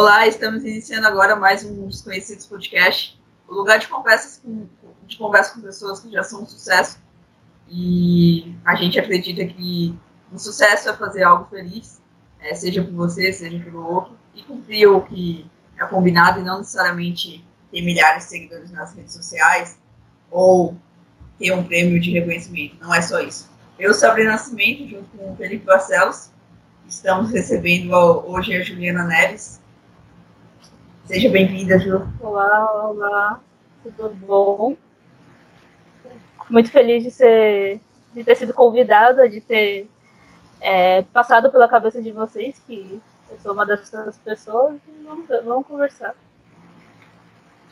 Olá, estamos iniciando agora mais um dos conhecidos podcast, o lugar de conversas com, de conversa com pessoas que já são um sucesso e a gente acredita que um sucesso é fazer algo feliz, é, seja por você, seja pelo outro, e cumprir o que é combinado e não necessariamente ter milhares de seguidores nas redes sociais ou ter um prêmio de reconhecimento. Não é só isso. Eu, Sabrina Nascimento, junto com o Felipe Barcelos, estamos recebendo hoje a Juliana Neves. Seja bem-vinda, Ju. Olá, olá, tudo bom? Muito feliz de, ser, de ter sido convidada, de ter é, passado pela cabeça de vocês, que eu sou uma dessas pessoas, vamos, vamos conversar.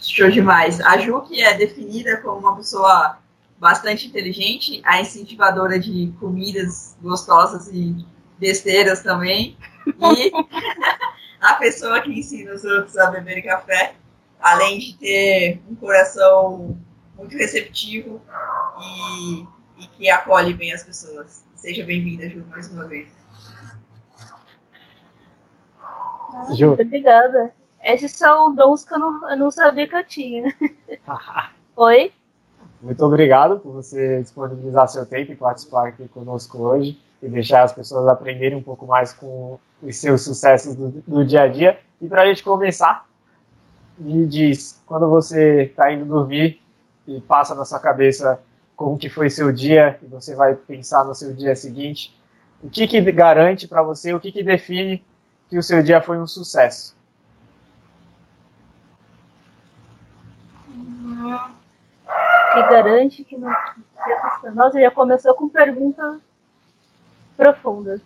Show demais. A Ju, que é definida como uma pessoa bastante inteligente, a incentivadora de comidas gostosas e besteiras também, e a pessoa que ensina os outros a beber café, além de ter um coração muito receptivo e, e que acolhe bem as pessoas. Seja bem-vinda, Ju, mais uma vez. Ju. Obrigada. Esses são dons que eu não, eu não sabia que eu tinha. Oi? Muito obrigado por você disponibilizar seu tempo e participar aqui conosco hoje e deixar as pessoas aprenderem um pouco mais com os seus sucessos do, do dia a dia. E para a gente começar, me diz, quando você está indo dormir e passa na sua cabeça como que foi seu dia e você vai pensar no seu dia seguinte, o que que garante para você, o que que define que o seu dia foi um sucesso? Que garante que não. Nossa, já começou com pergunta profunda.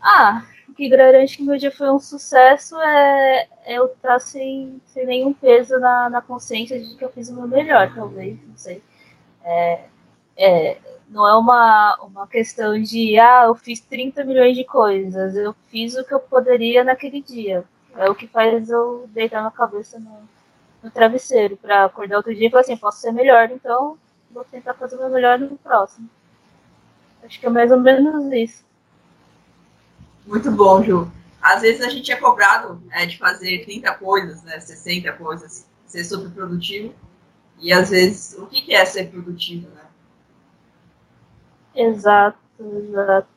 Ah, o que garante que meu dia foi um sucesso é, eu estar sem, sem nenhum peso na, na consciência de que eu fiz o meu melhor, talvez, não sei. É, é, não é uma, uma questão de, ah, eu fiz 30 milhões de coisas, eu fiz o que eu poderia naquele dia. É o que faz eu deitar na cabeça no, no travesseiro, para acordar outro dia e falar assim, posso ser melhor, então vou tentar fazer o meu melhor no próximo. Acho que é mais ou menos isso. Muito bom, Ju. Às vezes a gente é cobrado é, de fazer 30 coisas, né, 60 coisas, ser super produtivo. E às vezes, o que é ser produtivo, né? Exato, exato.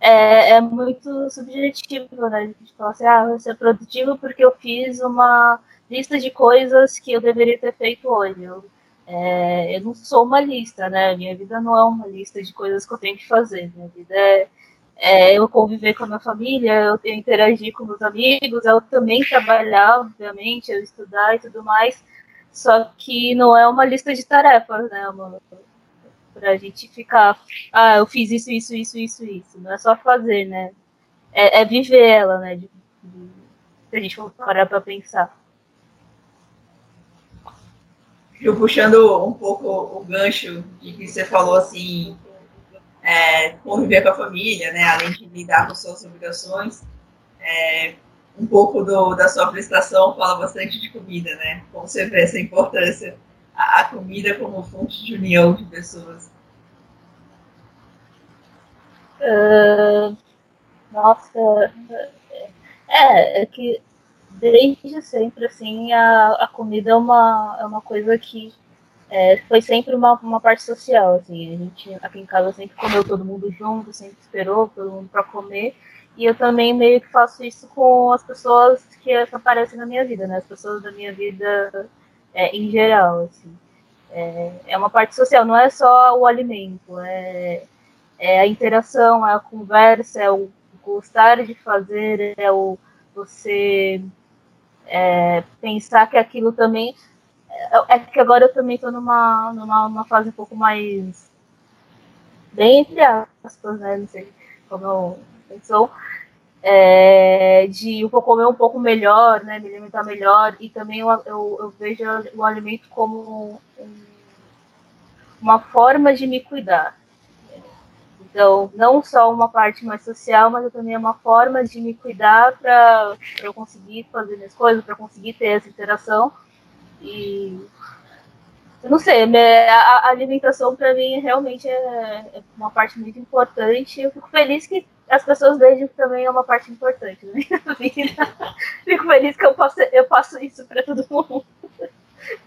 É, é muito subjetivo, né? A gente fala assim, ah, vou ser produtivo porque eu fiz uma lista de coisas que eu deveria ter feito hoje. Eu, é, eu não sou uma lista, né? Minha vida não é uma lista de coisas que eu tenho que fazer. Minha vida é, é eu conviver com a minha família, eu interagir com meus amigos, eu também trabalhar, obviamente, eu estudar e tudo mais. Só que não é uma lista de tarefas, né? Uma, pra gente ficar, ah, eu fiz isso, isso, isso, isso, isso. Não é só fazer, né? É, é viver ela, né? De, de, se a gente for parar pra pensar. eu puxando um pouco o gancho de que você falou assim, é, conviver com a família, né, além de lidar com suas obrigações, é, um pouco do, da sua prestação fala bastante de comida, né? Como você vê essa importância, a, a comida como fonte de união de pessoas. Uh, nossa, é, é que desde sempre, assim, a, a comida é uma, é uma coisa que é, foi sempre uma, uma parte social, assim, a gente aqui em casa sempre comeu todo mundo junto, sempre esperou todo mundo para comer, e eu também meio que faço isso com as pessoas que aparecem na minha vida, né, as pessoas da minha vida é, em geral, assim. É, é uma parte social, não é só o alimento, é, é a interação, é a conversa, é o gostar de fazer, é o você é, pensar que aquilo também. É, que agora eu também estou numa, numa, numa fase um pouco mais. bem entre aspas, né? Não sei como eu pensou. É, de eu comer um pouco melhor, né, me alimentar melhor, e também eu, eu, eu vejo o alimento como um, uma forma de me cuidar. Então, não só uma parte mais social, mas também é uma forma de me cuidar para eu conseguir fazer minhas coisas, para conseguir ter essa interação. E não sei, a, alimentação para mim realmente é, é, uma parte muito importante. Eu fico feliz que as pessoas vejam que também é uma parte importante da minha vida. Fico feliz que eu passo, eu passo isso para todo mundo.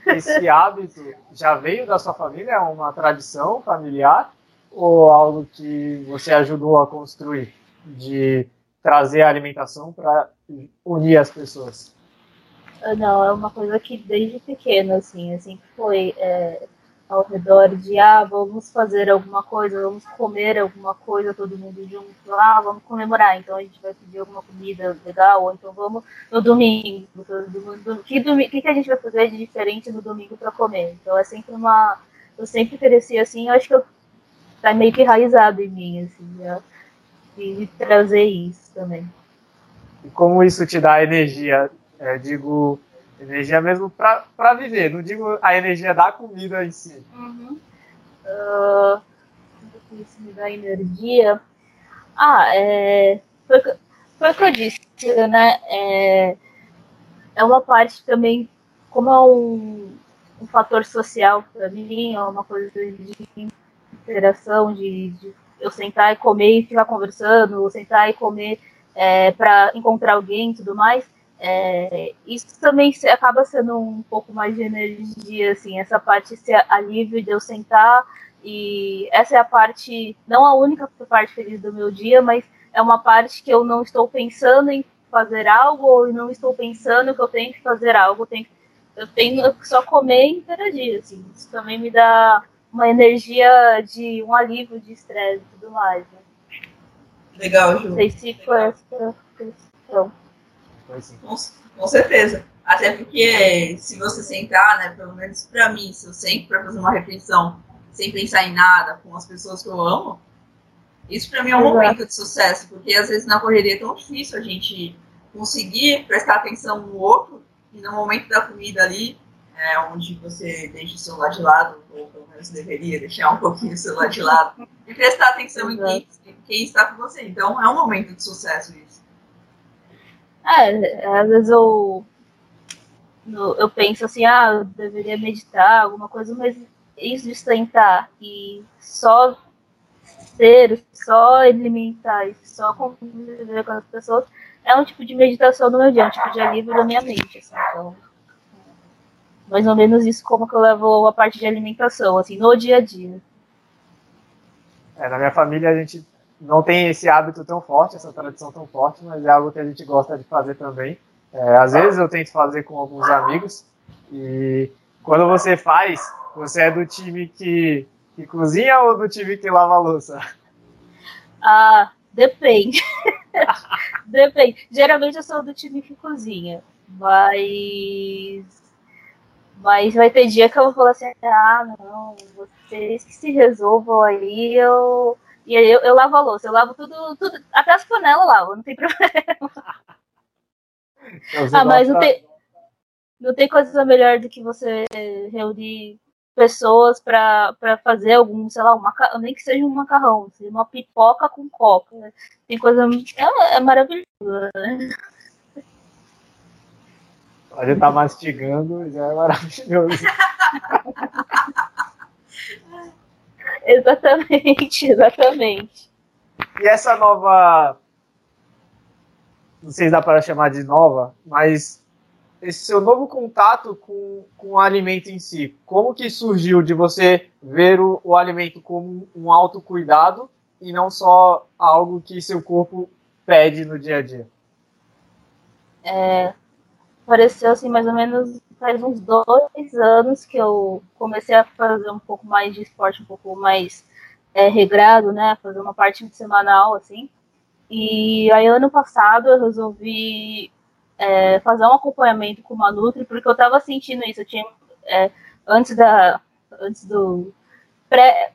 Esse hábito já veio da sua família? É uma tradição familiar? Ou algo que você ajudou a construir? De trazer a alimentação para unir as pessoas? Não, é uma coisa que desde pequena, assim, assim foi é, ao redor de, ah, vamos fazer alguma coisa, vamos comer alguma coisa, todo mundo junto, ah, vamos comemorar, então a gente vai pedir alguma comida legal, ou então vamos no domingo, o que, domingo, que, que a gente vai fazer de diferente no domingo para comer? Então é sempre uma, eu sempre cresci assim, eu acho que eu, tá meio que enraizado em mim, assim, já, de trazer isso também. E como isso te dá energia? É, digo, energia mesmo para viver, não digo a energia da comida em si. Uhum. Uh, me dá energia. Ah, é, foi, foi o que eu disse, né? É, é uma parte também, como é um, um fator social para mim, é uma coisa de interação, de, de eu sentar e comer e ficar conversando, ou sentar e comer é, para encontrar alguém e tudo mais. É, isso também acaba sendo um pouco mais de energia, assim, essa parte, esse alívio de eu sentar e essa é a parte, não a única parte feliz do meu dia, mas é uma parte que eu não estou pensando em fazer algo ou não estou pensando que eu tenho que fazer algo, eu tenho, eu tenho que só comer e interagir, assim, isso também me dá uma energia de um alívio de estresse e tudo mais. Né? Legal, Ju. Não sei se foi essa questão. Com, com certeza. Até porque se você sentar, né, pelo menos para mim, se eu sento para fazer uma refeição sem pensar em nada, com as pessoas que eu amo, isso para mim é um Exato. momento de sucesso, porque às vezes na correria é tão difícil a gente conseguir prestar atenção no outro e no momento da comida ali, é, onde você deixa o celular de lado, ou pelo menos deveria deixar um pouquinho o celular de lado, e prestar atenção em quem, em quem está com você. Então é um momento de sucesso isso. É, às vezes eu, eu penso assim, ah, eu deveria meditar, alguma coisa, mas isso de sentar e só ser, só alimentar e só conviver com as pessoas é um tipo de meditação no meu dia, é um tipo de alívio da minha mente, assim, então mais ou menos isso como que eu levo a parte de alimentação, assim, no dia a dia. É, na minha família a gente não tem esse hábito tão forte, essa tradição tão forte, mas é algo que a gente gosta de fazer também. É, às vezes eu tento fazer com alguns amigos e quando você faz, você é do time que, que cozinha ou do time que lava a louça? Ah, depende. depende. Geralmente eu sou do time que cozinha, mas mas vai ter dia que eu vou falar assim, ah, não, vocês que se resolvam aí, eu e aí eu, eu lavo a louça, eu lavo tudo, tudo até as panelas eu lavo, não tem problema. ah, mas não tem, não tem coisa melhor do que você reunir pessoas para fazer algum, sei lá, um macarrão, nem que seja um macarrão, seja uma pipoca com coca. Né? Tem coisa. É, é maravilhoso, né? A gente tá mastigando já é maravilhoso. Exatamente, exatamente. E essa nova. Não sei se dá para chamar de nova, mas esse seu novo contato com, com o alimento em si, como que surgiu de você ver o, o alimento como um autocuidado e não só algo que seu corpo pede no dia a dia? É, apareceu assim mais ou menos faz uns dois anos que eu comecei a fazer um pouco mais de esporte, um pouco mais é, regrado, né? Fazer uma parte semanal, assim. E aí, ano passado, eu resolvi é, fazer um acompanhamento com uma Nutri, porque eu tava sentindo isso. Eu tinha, é, antes, da, antes do pré-pandemia,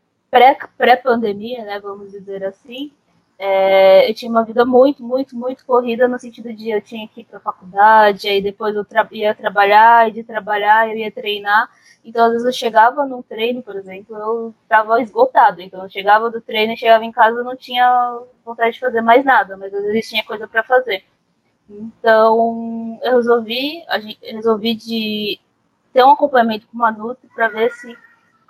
pré, pré né? Vamos dizer assim, é, eu tinha uma vida muito, muito, muito corrida no sentido de eu tinha que ir para a faculdade, aí depois eu tra ia trabalhar, e de trabalhar eu ia treinar. Então, às vezes eu chegava num treino, por exemplo, eu estava esgotado. Então, eu chegava do treino, chegava em casa, eu não tinha vontade de fazer mais nada, mas às vezes tinha coisa para fazer. Então, eu resolvi, eu resolvi de ter um acompanhamento com uma Nutri para ver se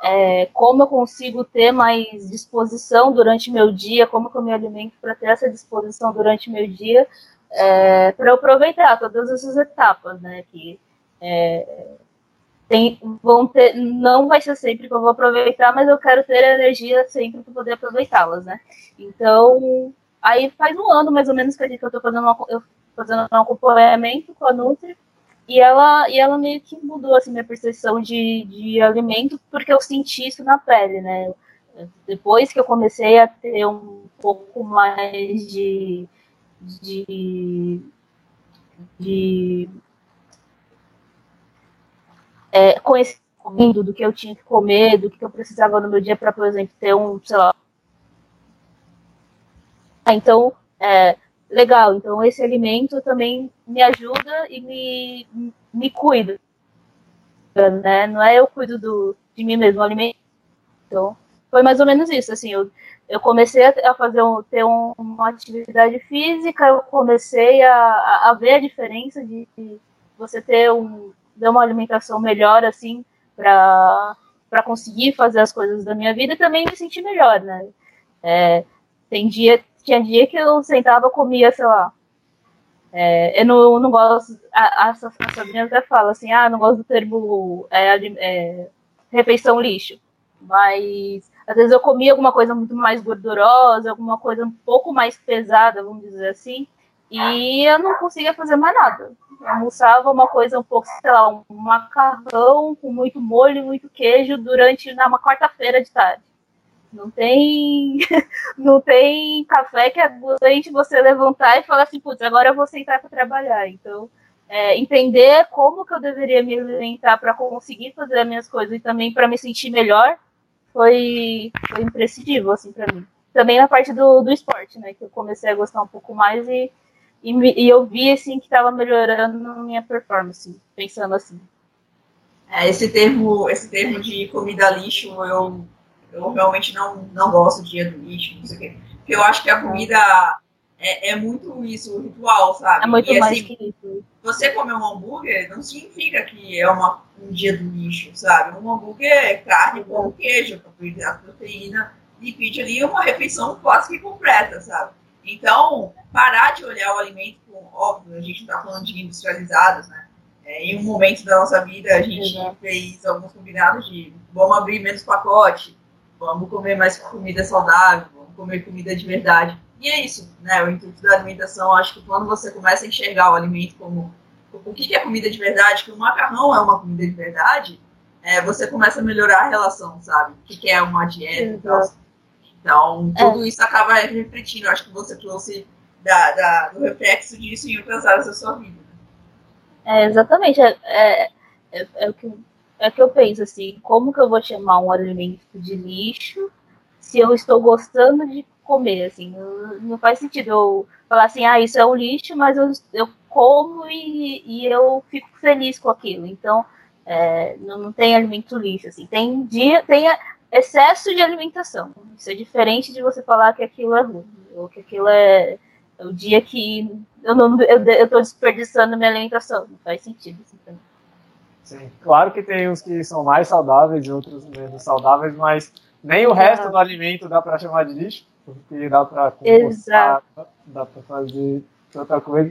é, como eu consigo ter mais disposição durante meu dia, como eu me alimento para ter essa disposição durante meu dia, é, para aproveitar todas essas etapas, né? Que é, tem, vão ter, não vai ser sempre que eu vou aproveitar, mas eu quero ter energia sempre para poder aproveitá-las, né? Então, aí faz um ano mais ou menos que eu estou fazendo, eu fazendo um acompanhamento com a Nutri e ela, e ela meio que mudou assim, minha percepção de, de alimento, porque eu senti isso na pele, né? Depois que eu comecei a ter um pouco mais de. de, de é, conhecimento do que eu tinha que comer, do que eu precisava no meu dia para, por exemplo, ter um, sei lá. Então, é, legal, então esse alimento também me ajuda e me, me cuida. Né? Não é eu cuido do, de mim mesmo, o alimento. Então, foi mais ou menos isso. Assim, eu, eu comecei a fazer um, ter um, uma atividade física, eu comecei a, a ver a diferença de, de você ter um, ter uma alimentação melhor, assim, para conseguir fazer as coisas da minha vida e também me sentir melhor, né? É, tem dia, tinha dia que eu sentava, comia, sei lá. É, eu não, não gosto. A, a, a Sabrina até fala assim: ah, não gosto do termo é, é, refeição lixo. Mas às vezes eu comia alguma coisa muito mais gordurosa, alguma coisa um pouco mais pesada, vamos dizer assim, e eu não conseguia fazer mais nada. Eu almoçava uma coisa um pouco, sei lá, um macarrão com muito molho e muito queijo durante uma quarta-feira de tarde. Não tem, não tem café que aguente você levantar e falar assim, putz, agora eu vou sentar para trabalhar. Então, é, entender como que eu deveria me alimentar para conseguir fazer as minhas coisas e também para me sentir melhor foi, foi imprescindível, assim, para mim. Também na parte do, do esporte, né, que eu comecei a gostar um pouco mais e, e, e eu vi, assim, que estava melhorando a minha performance, pensando assim. É, esse termo, esse termo de comida lixo, eu eu realmente não, não gosto do dia do lixo, não sei o quê. Porque eu acho que a comida é, é muito isso, o ritual, sabe? É muito e, mais assim, que isso. Você comer um hambúrguer não significa que é uma, um dia do lixo, sabe? Um hambúrguer é carne, pão, queijo, a proteína, pede ali uma refeição quase que completa, sabe? Então, parar de olhar o alimento com, óbvio, a gente está falando de industrializados, né? É, em um momento da nossa vida, a gente Exato. fez alguns combinados de vamos abrir menos pacote, vamos comer mais comida saudável, vamos comer comida de verdade. E é isso, né? O intuito da alimentação, acho que quando você começa a enxergar o alimento como o que é comida de verdade, que o macarrão é uma comida de verdade, é, você começa a melhorar a relação, sabe? O que é uma dieta e tal. Então, tudo é. isso acaba refletindo. Acho que você trouxe da, da, do reflexo disso em outras áreas da sua vida. É, exatamente. É, é, é, é o que é que eu penso assim, como que eu vou chamar um alimento de lixo se eu estou gostando de comer, assim, não faz sentido eu falar assim, ah, isso é um lixo, mas eu, eu como e, e eu fico feliz com aquilo, então é, não, não tem alimento lixo, assim, tem dia, tem excesso de alimentação, isso é diferente de você falar que aquilo é ruim, ou que aquilo é, é o dia que eu não eu, eu desperdiçando minha alimentação, não faz sentido, assim, também. Sim. Claro que tem uns que são mais saudáveis e outros menos saudáveis, mas nem o resto do alimento dá para chamar de lixo, porque dá para compostar, dá para fazer outra coisa.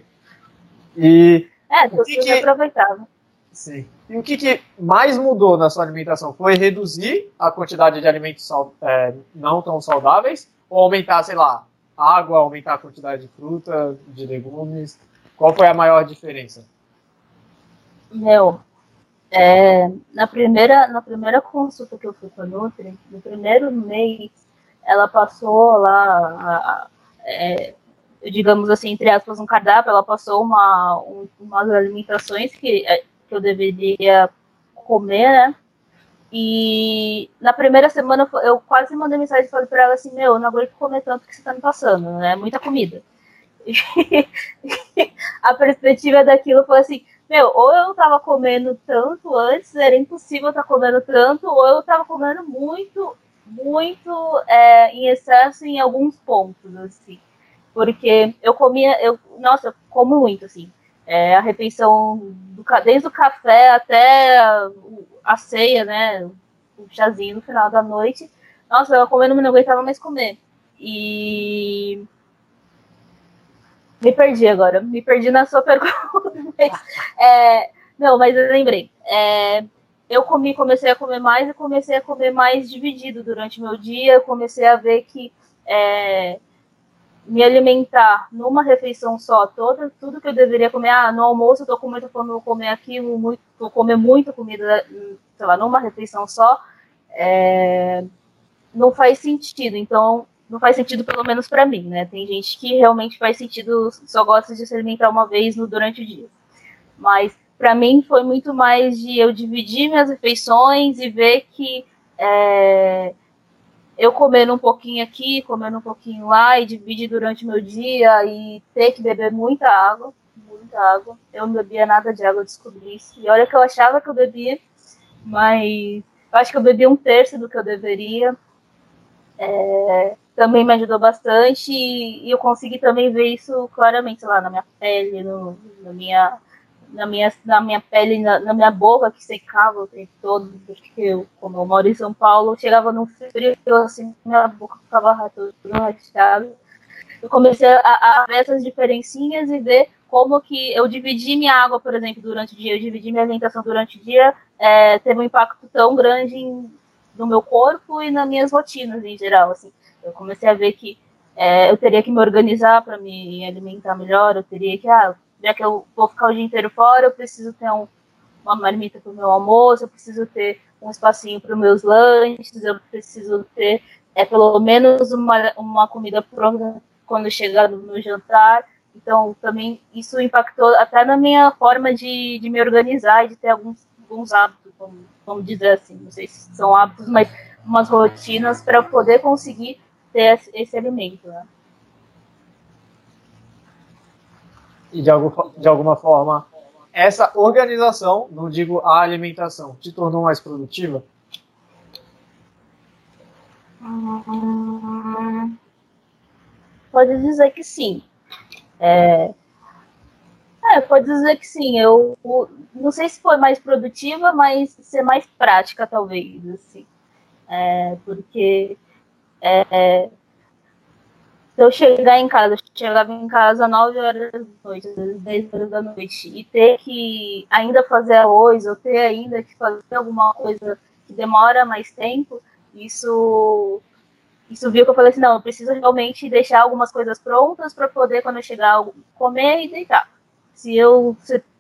E é, o que, que aproveitável. Sim. E o que, que, mais mudou na sua alimentação? Foi reduzir a quantidade de alimentos é, não tão saudáveis ou aumentar, sei lá, água, aumentar a quantidade de fruta, de legumes? Qual foi a maior diferença? Meu, é, na, primeira, na primeira consulta que eu fui com a Nutri, no primeiro mês, ela passou lá, é, digamos assim, entre aspas, um cardápio, ela passou uma, um, umas alimentações que, é, que eu deveria comer, né? E na primeira semana eu quase mandei mensagem e falei para ela assim: Meu, eu não aguento comer tanto que você tá me passando, né? Muita comida. A perspectiva daquilo foi assim: meu, ou eu tava comendo tanto antes, era impossível estar tá comendo tanto, ou eu tava comendo muito, muito é, em excesso em alguns pontos, assim. Porque eu comia, eu, nossa, eu como muito, assim. É, a refeição, do, desde o café até a, ceia, né? O chazinho no final da noite. Nossa, eu comendo, não aguentava mais comer. E. Me perdi agora, me perdi na sua pergunta. É, não, mas eu lembrei. É, eu comi, comecei a comer mais e comecei a comer mais dividido durante meu dia. comecei a ver que é, me alimentar numa refeição só, toda, tudo que eu deveria comer, ah, no almoço eu tô com muita fome, vou comer aquilo, muito, vou comer muita comida, sei lá, numa refeição só, é, não faz sentido. Então, não faz sentido pelo menos para mim, né? Tem gente que realmente faz sentido, só gosta de se alimentar uma vez no, durante o dia. Mas para mim foi muito mais de eu dividir minhas refeições e ver que é, eu comendo um pouquinho aqui, comendo um pouquinho lá, e dividir durante o meu dia e ter que beber muita água, muita água. Eu não bebia nada de água, descobri isso. E olha que eu achava que eu bebia, mas eu acho que eu bebi um terço do que eu deveria. É, também me ajudou bastante e, eu consegui também ver isso claramente lá na minha pele, no, na minha na minha, na minha pele, na, na, minha boca que secava o tempo todo, porque eu, como eu moro em São Paulo, chegava num frio, assim, minha boca ficava toda rachada. Eu comecei a, a, ver essas diferencinhas e ver como que eu dividi minha água, por exemplo, durante o dia, eu dividi minha alimentação durante o dia, é, teve um impacto tão grande em, no meu corpo e nas minhas rotinas em geral, assim. Eu comecei a ver que é, eu teria que me organizar para me alimentar melhor, eu teria que, ah, já que eu vou ficar o dia inteiro fora, eu preciso ter um, uma marmita para o meu almoço, eu preciso ter um espacinho para os meus lanches, eu preciso ter é, pelo menos uma, uma comida pronta quando chegar no meu jantar. Então, também isso impactou até na minha forma de, de me organizar e de ter alguns, alguns hábitos, vamos, vamos dizer assim. Não sei se são hábitos, mas umas rotinas para poder conseguir ter esse, alimento. Né? e de, algum, de alguma forma essa organização, não digo a alimentação, te tornou mais produtiva? Hum, pode dizer que sim. É, é, pode dizer que sim. Eu não sei se foi mais produtiva, mas ser mais prática, talvez. Assim. É, porque é, se eu chegar em casa, eu chegava em casa às 9 horas da noite, às vezes 10 horas da noite, e ter que ainda fazer arroz, ou ter ainda que fazer alguma coisa que demora mais tempo, isso isso viu que eu falei assim, não, eu preciso realmente deixar algumas coisas prontas para poder, quando eu chegar, comer e deitar. Se eu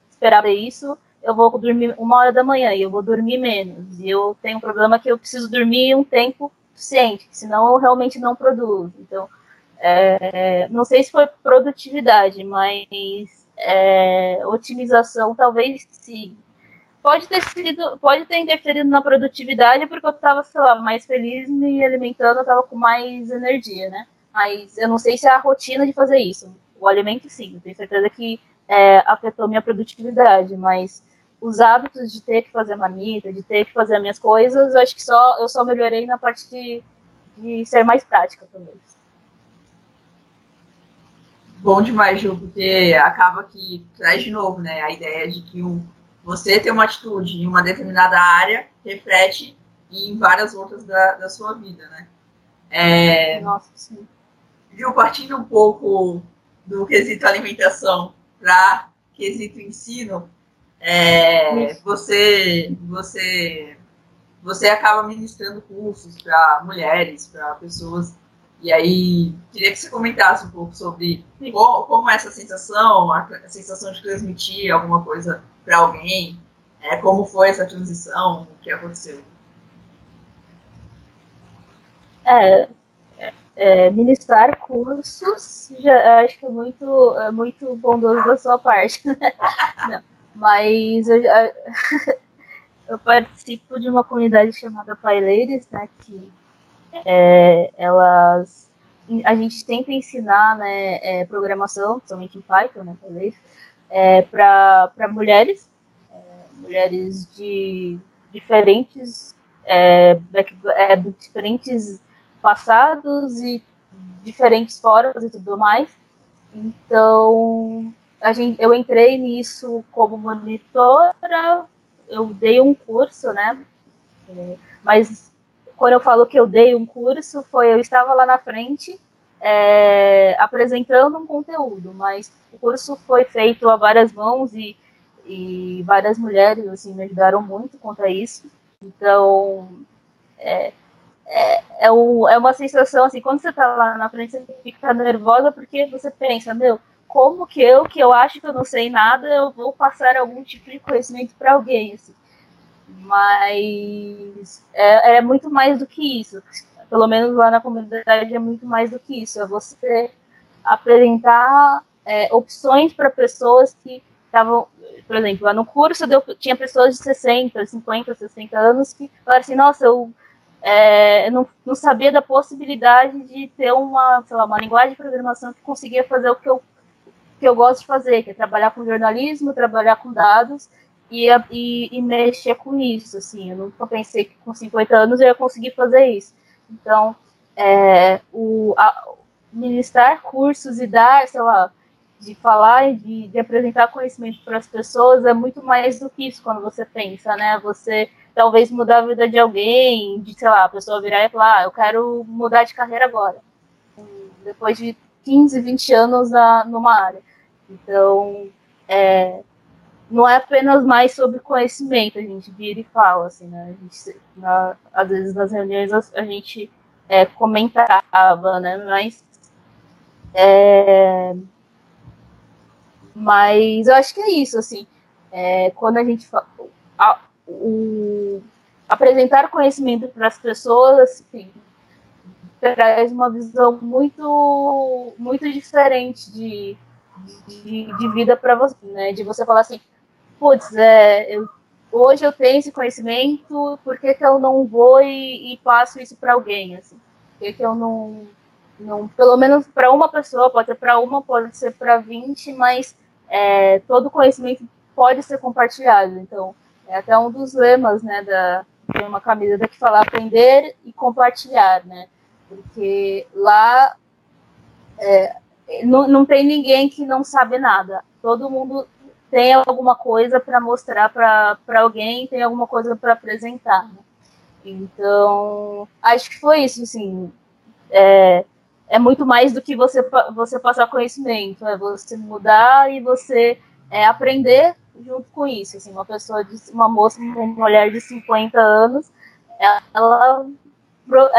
esperar isso, eu vou dormir uma hora da manhã e eu vou dormir menos. E eu tenho um problema que eu preciso dormir um tempo suficiente, senão eu realmente não produzo. Então, é, não sei se foi produtividade, mas é, otimização talvez sim. Pode ter sido, pode ter interferido na produtividade porque eu estava, sei lá, mais feliz me alimentando, eu estava com mais energia, né? Mas eu não sei se é a rotina de fazer isso. O alimento sim, tenho certeza que é, afetou minha produtividade, mas os hábitos de ter que fazer marmita, de ter que fazer as minhas coisas, eu acho que só eu só melhorei na parte de, de ser mais prática também bom demais, Ju, porque acaba que traz de novo, né, a ideia de que um, você ter uma atitude em uma determinada área reflete em várias outras da, da sua vida, né? É, Nossa, sim. Viu, partindo um pouco do quesito alimentação para quesito ensino, é, você, você, você acaba ministrando cursos para mulheres, para pessoas e aí, queria que você comentasse um pouco sobre como, como é essa sensação, a, a, sensação de transmitir alguma coisa para alguém, é, como foi essa transição, o que aconteceu. É, é, ministrar cursos, já acho que é muito, é muito bondoso da sua parte, né? Não, mas eu, eu participo de uma comunidade chamada Pai Ladies, né, que é, elas a gente tenta ensinar né, é, programação, principalmente em Python, né, talvez, é, para mulheres, é, mulheres de diferentes, é, é, diferentes passados e diferentes formas e tudo mais. Então, a gente, eu entrei nisso como monitora, eu dei um curso, né? Mas quando eu falo que eu dei um curso, foi eu estava lá na frente é, apresentando um conteúdo, mas o curso foi feito a várias mãos e, e várias mulheres assim, me ajudaram muito contra isso. Então, é, é, é, é uma sensação assim, quando você está lá na frente, você fica nervosa porque você pensa, meu, como que eu, que eu acho que eu não sei nada, eu vou passar algum tipo de conhecimento para alguém, assim. Mas é, é muito mais do que isso pelo menos lá na comunidade, é muito mais do que isso. É você apresentar é, opções para pessoas que estavam, por exemplo, lá no curso eu tinha pessoas de 60, 50, 60 anos que falaram assim, nossa, eu é, não, não, sabia da possibilidade de ter uma, sei lá, uma linguagem de programação que conseguia fazer o que eu, que eu gosto de fazer, que é trabalhar com jornalismo, trabalhar com dados e, e, e mexer com isso, assim, eu nunca pensei que com 50 anos eu ia conseguir fazer isso. Então, é, o, a, ministrar cursos e dar, sei lá, de falar e de, de apresentar conhecimento para as pessoas é muito mais do que isso quando você pensa, né? Você talvez mudar a vida de alguém, de, sei lá, a pessoa virar e falar, ah, eu quero mudar de carreira agora. Depois de 15, 20 anos na, numa área. Então, é, não é apenas mais sobre conhecimento, a gente vira e fala, assim, né? A gente, na, às vezes nas reuniões a, a gente é, comentava, né? Mas, é, mas eu acho que é isso, assim, é, quando a gente fala, a, o, apresentar conhecimento para as pessoas, assim, traz uma visão muito, muito diferente de, de, de vida para você, né? De você falar assim, putz, é, eu, hoje eu tenho esse conhecimento, por que, que eu não vou e, e passo isso para alguém? Assim? Por que, que eu não, não. Pelo menos para uma pessoa, pode ser para uma, pode ser para 20, mas é, todo conhecimento pode ser compartilhado. Então, é até um dos lemas né, da. Tem uma camisa que fala aprender e compartilhar, né? Porque lá é, não, não tem ninguém que não sabe nada. Todo mundo tem alguma coisa para mostrar para alguém, tem alguma coisa para apresentar. Né? Então, acho que foi isso, assim. É, é muito mais do que você, você passar conhecimento, é você mudar e você é, aprender junto com isso. Assim, uma pessoa, de, uma moça, uma mulher de 50 anos, ela,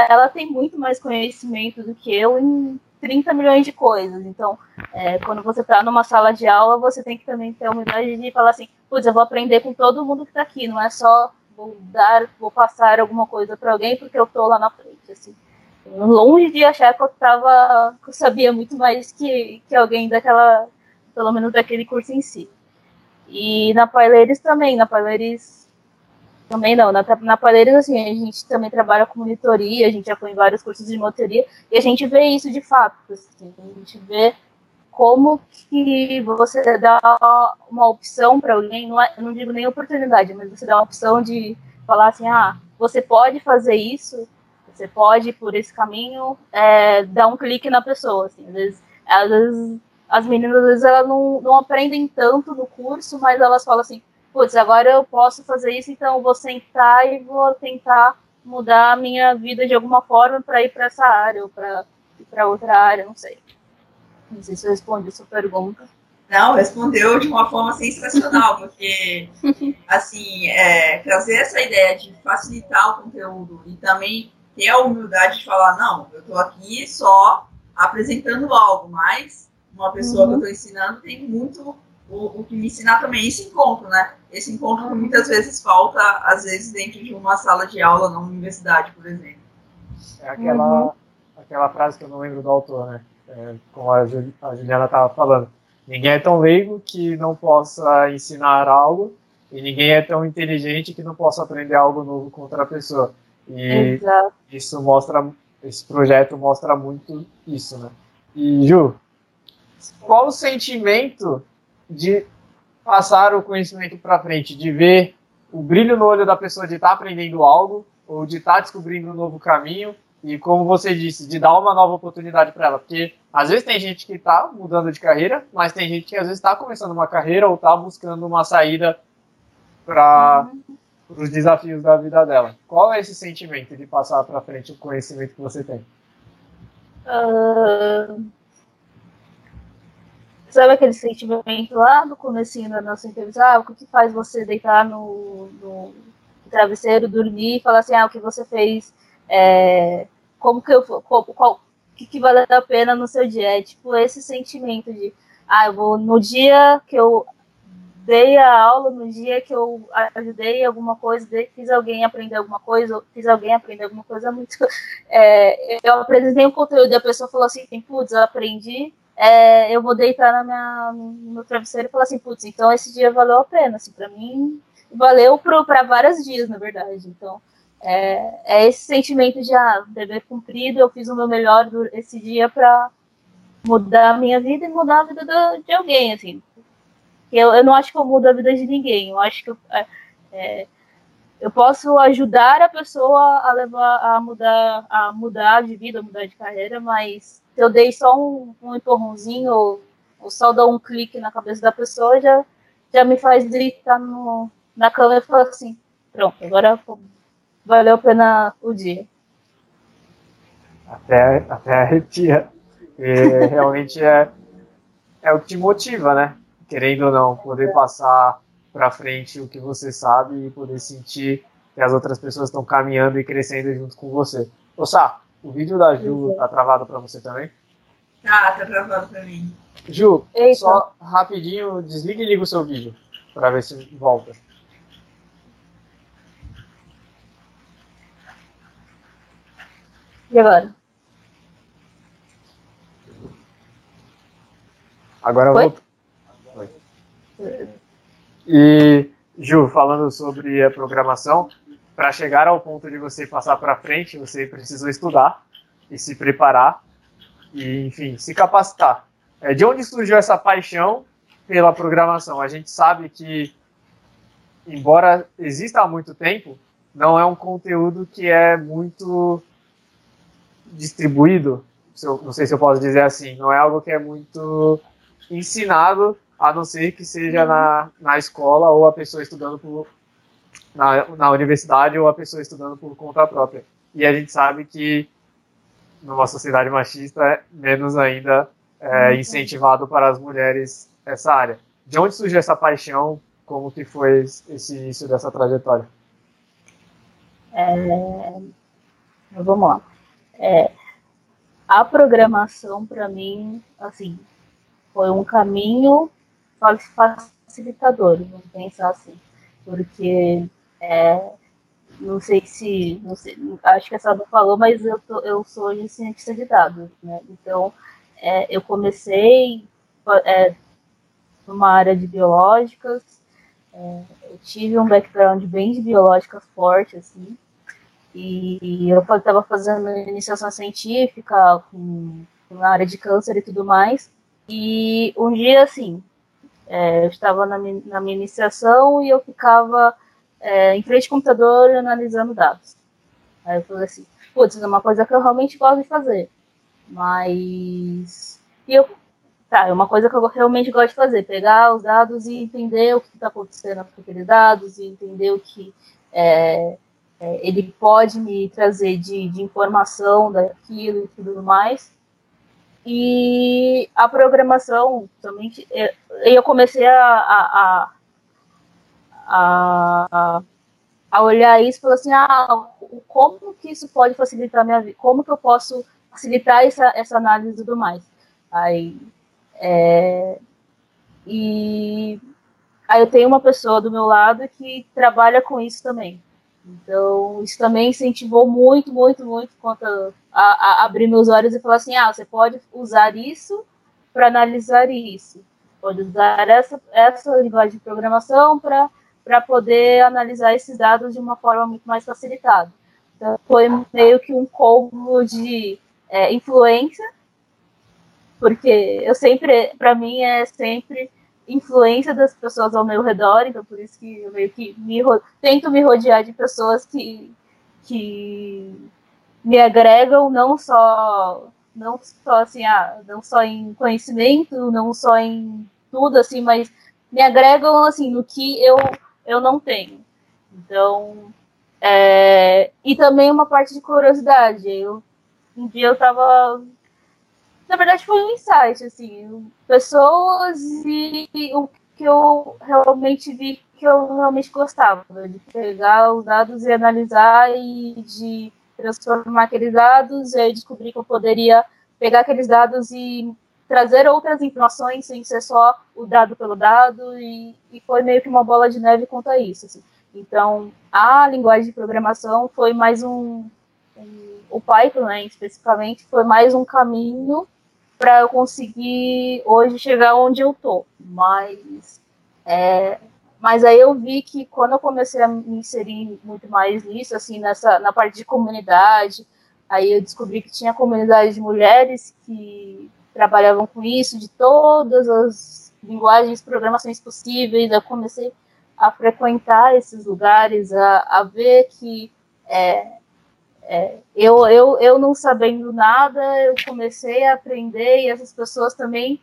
ela tem muito mais conhecimento do que eu em 30 milhões de coisas. Então, é, quando você está numa sala de aula, você tem que também ter a humildade de falar assim, putz, eu vou aprender com todo mundo que está aqui, não é só vou dar, vou passar alguma coisa para alguém porque eu estou lá na frente, assim. Longe de achar que eu tava, que eu sabia muito mais que, que alguém daquela, pelo menos daquele curso em si. E na Paileiros também, na Paileiros também não. Na, na Palheiras, assim, a gente também trabalha com monitoria, a gente já foi em vários cursos de monitoria, e a gente vê isso de fato. Assim, a gente vê como que você dá uma opção para alguém, não, é, não digo nem oportunidade, mas você dá uma opção de falar assim, ah, você pode fazer isso, você pode por esse caminho, é, dar um clique na pessoa, assim, às vezes, às vezes as meninas, às vezes, elas não, não aprendem tanto no curso, mas elas falam assim, putz, agora eu posso fazer isso, então eu vou sentar e vou tentar mudar a minha vida de alguma forma para ir para essa área ou para outra área, não sei. Não sei se eu respondi a sua pergunta. Não, respondeu de uma forma sensacional, porque, assim, é, trazer essa ideia de facilitar o conteúdo e também ter a humildade de falar, não, eu estou aqui só apresentando algo, mas uma pessoa uhum. que eu estou ensinando tem muito o, o que me ensinar também esse encontro, né? Esse encontro que muitas vezes falta, às vezes, dentro de uma sala de aula na universidade, por exemplo. É aquela, uhum. aquela frase que eu não lembro do autor, né? É, como a, a Juliana estava falando. Ninguém é tão leigo que não possa ensinar algo e ninguém é tão inteligente que não possa aprender algo novo com outra pessoa. E Exato. isso mostra, esse projeto mostra muito isso, né? E Ju, qual o sentimento de passar o conhecimento para frente, de ver o brilho no olho da pessoa de estar tá aprendendo algo ou de estar tá descobrindo um novo caminho e como você disse, de dar uma nova oportunidade para ela, porque às vezes tem gente que está mudando de carreira, mas tem gente que às vezes está começando uma carreira ou está buscando uma saída para uhum. os desafios da vida dela. Qual é esse sentimento de passar para frente o conhecimento que você tem? Uh... Sabe aquele sentimento lá no começo da nossa entrevista? Ah, o que faz você deitar no, no travesseiro, dormir e falar assim, ah, o que você fez é, como que eu qual, qual que, que vale a pena no seu dia? É tipo esse sentimento de ah, eu vou no dia que eu dei a aula, no dia que eu ajudei alguma coisa, fiz alguém aprender alguma coisa, fiz alguém aprender alguma coisa muito. É, eu apresentei um conteúdo e a pessoa falou assim, putz, eu aprendi, é, eu vou deitar na minha, no meu travesseiro e falar assim, putz, então esse dia valeu a pena, assim, para mim valeu para vários dias, na verdade. Então, é, é esse sentimento de ah, dever cumprido, eu fiz o meu melhor esse dia para mudar a minha vida e mudar a vida de, de alguém, assim. Eu, eu não acho que eu mudo a vida de ninguém, eu acho que eu, é, é, eu posso ajudar a pessoa a levar a mudar, a mudar de vida, a mudar de carreira, mas eu dei só um, um empurrãozinho ou, ou só dar um clique na cabeça da pessoa, já, já me faz deitar no, na cama e falar assim, pronto, agora valeu a pena o dia. Até, até arrepia. E realmente é, é o que te motiva, né? Querendo ou não, poder passar para frente o que você sabe e poder sentir que as outras pessoas estão caminhando e crescendo junto com você. Ô Sá, o vídeo da Ju tá travado para você também? Tá, tá travado para mim. Ju, Eita. só rapidinho, desliga e liga o seu vídeo para ver se volta. E agora? Agora Foi? Foi. E, Ju, falando sobre a programação, para chegar ao ponto de você passar para frente, você precisou estudar e se preparar e, enfim, se capacitar. É, de onde surgiu essa paixão pela programação? A gente sabe que, embora exista há muito tempo, não é um conteúdo que é muito distribuído, não sei se eu posso dizer assim, não é algo que é muito ensinado, a não ser que seja na, na escola ou a pessoa estudando por, na, na universidade ou a pessoa estudando por conta própria. E a gente sabe que numa sociedade machista é menos ainda é, incentivado para as mulheres essa área. De onde surgiu essa paixão? Como que foi esse início dessa trajetória? É... Vamos lá. É, a programação, para mim, assim, foi um caminho facilitador, vamos pensar assim. Porque, é, não sei se, não sei, acho que a Saba falou, mas eu, tô, eu sou cientista de dados, né? Então, é, eu comecei é, numa área de biológicas, é, eu tive um background bem de biológicas forte, assim, e eu estava fazendo iniciação científica com, na área de câncer e tudo mais. E um dia, assim, é, eu estava na, na, minha iniciação e eu ficava é, em frente ao computador analisando dados. Aí eu falei assim, putz, é uma coisa que eu realmente gosto de fazer. Mas. E eu. Tá, é uma coisa que eu realmente gosto de fazer, pegar os dados e entender o que está acontecendo com aqueles dados e entender o que. É, é, ele pode me trazer de, de informação daquilo e tudo mais. E a programação também. É, eu comecei a, a, a, a, olhar isso e falar assim: ah, como que isso pode facilitar a minha vida? Como que eu posso facilitar essa, essa análise e tudo mais? Aí. É, e aí eu tenho uma pessoa do meu lado que trabalha com isso também. Então, isso também incentivou muito, muito, muito quanto a, a, abrir meus olhos e falar assim: ah, você pode usar isso para analisar isso. Pode usar essa, essa linguagem de programação para poder analisar esses dados de uma forma muito mais facilitada. Então, foi meio que um combo de é, influência, porque eu sempre, para mim, é sempre influência das pessoas ao meu redor, então por isso que eu meio que me tento me rodear de pessoas que, que me agregam não só não só assim, ah, não só em conhecimento, não só em tudo assim, mas me agregam assim no que eu eu não tenho. Então, é, e também uma parte de curiosidade. Eu, um dia eu estava na verdade foi um insight, assim, pessoas e, o que eu realmente vi que eu realmente gostava, de pegar os dados e analisar e de transformar aqueles dados e aí descobrir que eu poderia pegar aqueles dados e trazer outras informações sem ser só o dado pelo dado e, e foi meio que uma bola de neve quanto a isso. Assim. Então, a linguagem de programação foi mais um, um o Python, né, especificamente, foi mais um caminho para eu conseguir hoje chegar onde eu tô. Mas, é, mas aí eu vi que quando eu comecei a me inserir muito mais nisso, assim, nessa na parte de comunidade, aí eu descobri que tinha comunidade de mulheres que trabalhavam com isso, de todas as linguagens, programações possíveis. Eu comecei a frequentar esses lugares, a, a ver que é, é, eu, eu, eu não sabendo nada, eu comecei a aprender e essas pessoas também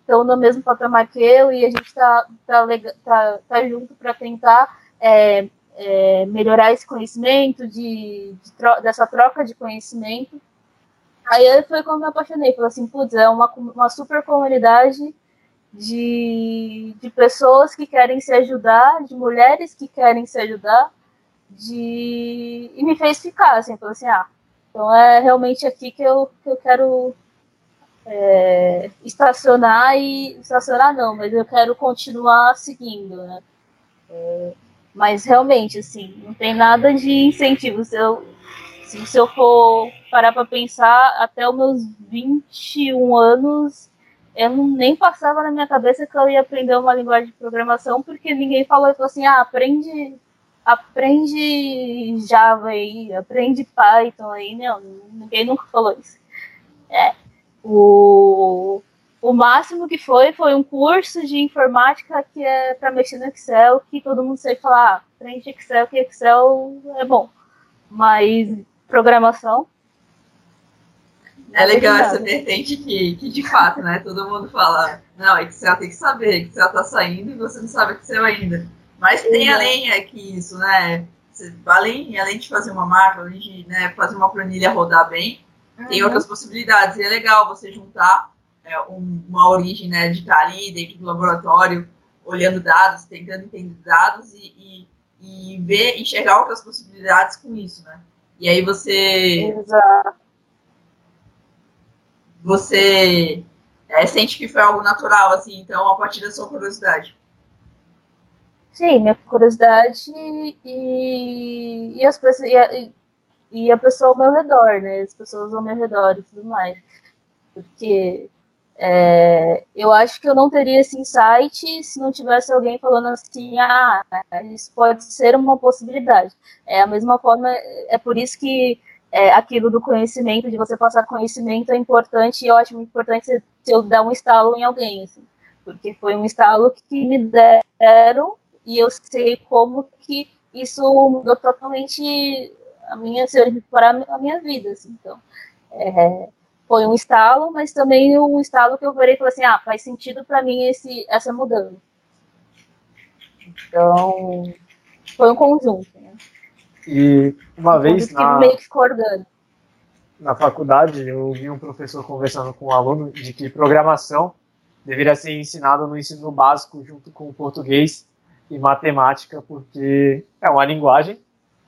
estão é, no mesmo patamar que eu e a gente está tá, tá, tá junto para tentar é, é, melhorar esse conhecimento, de, de tro dessa troca de conhecimento. Aí foi quando me apaixonei, falei assim, putz, é uma, uma super comunidade de, de pessoas que querem se ajudar, de mulheres que querem se ajudar, de e me fez ficar, assim, falou assim, ah, então é realmente aqui que eu, que eu quero é, estacionar e estacionar não, mas eu quero continuar seguindo, né? É, mas realmente, assim, não tem nada de incentivo. Se eu, se eu for parar para pensar, até os meus 21 anos, eu não, nem passava na minha cabeça que eu ia aprender uma linguagem de programação, porque ninguém falou, falou assim, ah, aprende aprende Java aí, aprende Python aí, não, ninguém nunca falou isso. É, o, o máximo que foi foi um curso de informática que é para mexer no Excel, que todo mundo sabe falar, ah, aprende Excel, que Excel é bom. Mas programação. É legal essa vertente que, que de fato, né? Todo mundo fala, não, Excel tem que saber, Excel tá saindo e você não sabe Excel ainda. Mas tem além é que isso, né? Além, além de fazer uma marca, além de né, fazer uma planilha rodar bem, uhum. tem outras possibilidades. E é legal você juntar é, um, uma origem né, de estar ali dentro do laboratório, olhando dados, tentando entender dados e, e, e ver, enxergar outras possibilidades com isso, né? E aí você. Exato. Você é, sente que foi algo natural, assim, então, a partir da sua curiosidade. Sim, minha curiosidade e, e, as e, a, e a pessoa ao meu redor, né? As pessoas ao meu redor e tudo mais. Porque é, eu acho que eu não teria esse insight se não tivesse alguém falando assim, ah, isso pode ser uma possibilidade. É a mesma forma, é por isso que é, aquilo do conhecimento, de você passar conhecimento é importante, e eu acho muito importante se eu dar um estalo em alguém, assim, porque foi um estalo que me deram e eu sei como que isso mudou totalmente a minha, para a minha vida, assim, então, é, foi um estalo, mas também um estalo que eu virei e falei assim, ah, faz sentido para mim esse, essa mudança. Então, foi um conjunto, né? E uma um vez na, meio que na faculdade, eu vi um professor conversando com um aluno de que programação deveria ser ensinada no ensino básico junto com o português e matemática, porque é uma linguagem,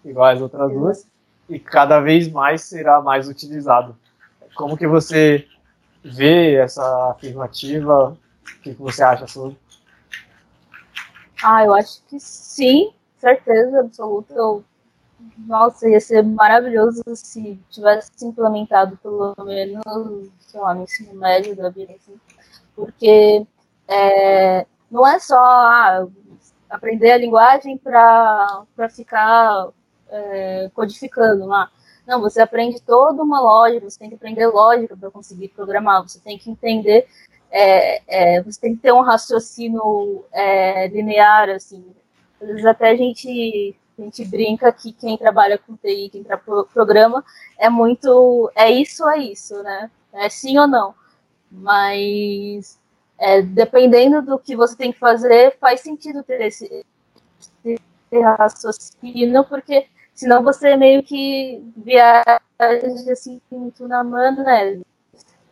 igual as outras duas, e cada vez mais será mais utilizado. Como que você vê essa afirmativa? O que, você acha sobre? Ah, eu acho que sim, certeza absoluta. Eu, nossa, ia ser maravilhoso se tivesse implementado pelo menos, sei lá, no ensino médio da vida, assim. Porque é, não é só, ah, aprender a linguagem para ficar é, codificando lá. Não, você aprende toda uma lógica, você tem que aprender lógica para conseguir programar, você tem que entender, é, é, você tem que ter um raciocínio é, linear, assim. Às vezes até a gente a gente brinca que quem trabalha com TI, quem trabalha programa, é muito. É isso, é isso, né? É sim ou não. Mas é, dependendo do que você tem que fazer, faz sentido ter esse, esse raciocínio, porque senão você meio que viaja assim muito na mano, né?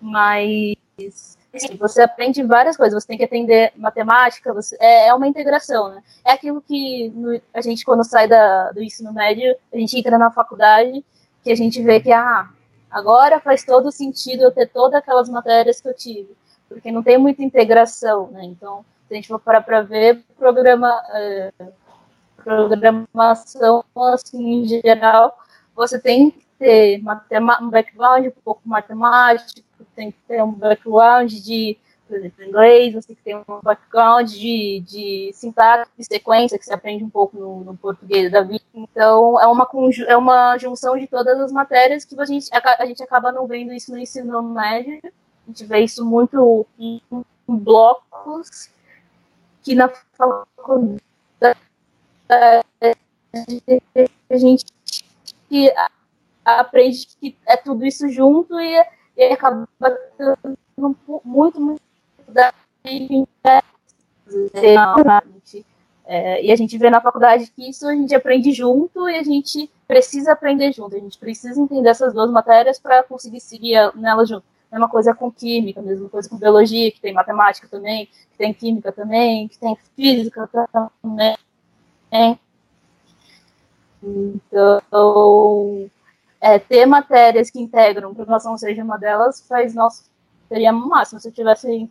Mas assim, você aprende várias coisas, você tem que aprender matemática, você, é, é uma integração, né? É aquilo que no, a gente, quando sai da, do ensino médio, a gente entra na faculdade, que a gente vê que, ah, agora faz todo sentido eu ter todas aquelas matérias que eu tive, porque não tem muita integração, né? Então, se a gente for parar para ver, programa, é, programação, assim, em geral, você tem que ter um background um pouco matemático, tem que ter um background de, por exemplo, inglês, você tem que ter um background de, de sintaxe, de sequência, que você aprende um pouco no, no português da vida. Então, é uma, é uma junção de todas as matérias que a gente, a, gente acaba não vendo isso no ensino médio. A gente vê isso muito em blocos que na faculdade a gente aprende que é tudo isso junto e, e acaba muito, muito da é, e a gente vê na faculdade que isso a gente aprende junto e a gente precisa aprender junto. A gente precisa entender essas duas matérias para conseguir seguir nelas junto. Mesma coisa com química, mesma coisa com biologia, que tem matemática também, que tem química também, que tem física também. Então, é, ter matérias que integram programação seja uma delas faz nosso seria máximo se eu tivesse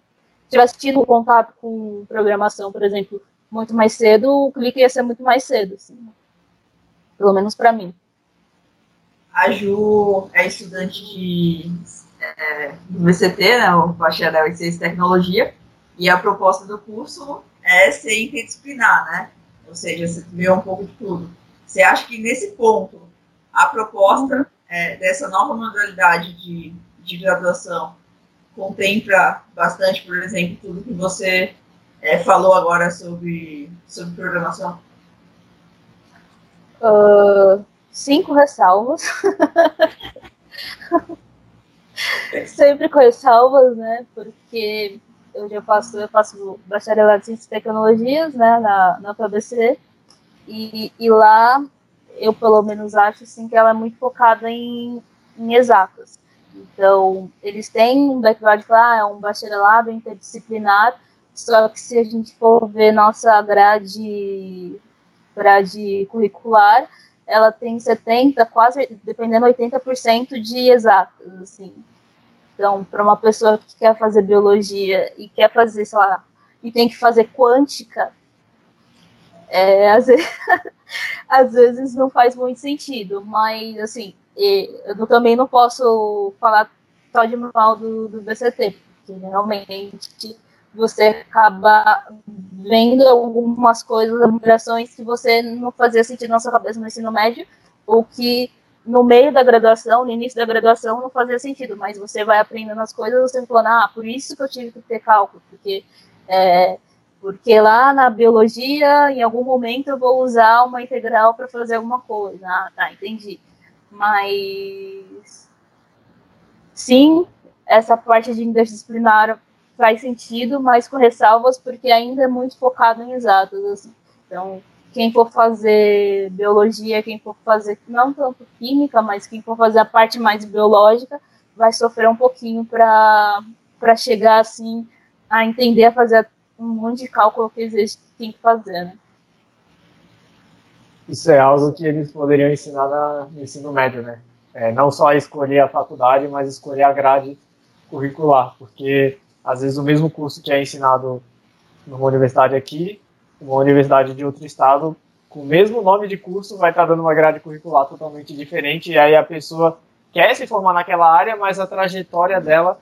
tivesse tido contato com programação por exemplo muito mais cedo o clique ia ser muito mais cedo assim. pelo menos para mim a Ju é estudante de é, do VCT né o bacharel em ciência e tecnologia e a proposta do curso é ser interdisciplinar né ou seja você vê um pouco de tudo você acha que nesse ponto a proposta é, dessa nova modalidade de, de graduação contempla bastante, por exemplo, tudo que você é, falou agora sobre, sobre programação? Uh, cinco ressalvas. Sempre com ressalvas, né? Porque eu já faço, eu faço bacharelado em Ciências e Tecnologias, né, na, na UFABC, e, e lá eu pelo menos acho assim que ela é muito focada em, em exatas. Então, eles têm um background lá, é um bacharelado interdisciplinar, só que se a gente for ver nossa grade, grade curricular, ela tem 70, quase, dependendo, 80% de exatas, assim. Então, para uma pessoa que quer fazer biologia e quer fazer, sei lá, e tem que fazer quântica, é, às, vezes, às vezes não faz muito sentido, mas assim, eu também não posso falar só de mal do, do BCT, porque realmente você acaba vendo algumas coisas, alterações que você não fazia sentido na sua cabeça no ensino médio, ou que no meio da graduação, no início da graduação, não fazia sentido, mas você vai aprendendo as coisas, você fala, ah, por isso que eu tive que ter cálculo, porque é, porque lá na biologia, em algum momento, eu vou usar uma integral para fazer alguma coisa. Ah, tá, entendi. Mas. Sim, essa parte de interdisciplinar faz sentido, mas com ressalvas, porque ainda é muito focado em exatos. Assim. Então, quem for fazer biologia, quem for fazer, não tanto química, mas quem for fazer a parte mais biológica, vai sofrer um pouquinho para chegar assim a entender a fazer um monte de cálculo que eles têm que fazer, né? Isso é algo que eles poderiam ensinar na, no ensino médio, né? É, não só escolher a faculdade, mas escolher a grade curricular, porque às vezes o mesmo curso que é ensinado numa universidade aqui, uma universidade de outro estado, com o mesmo nome de curso, vai estar dando uma grade curricular totalmente diferente, e aí a pessoa quer se formar naquela área, mas a trajetória dela,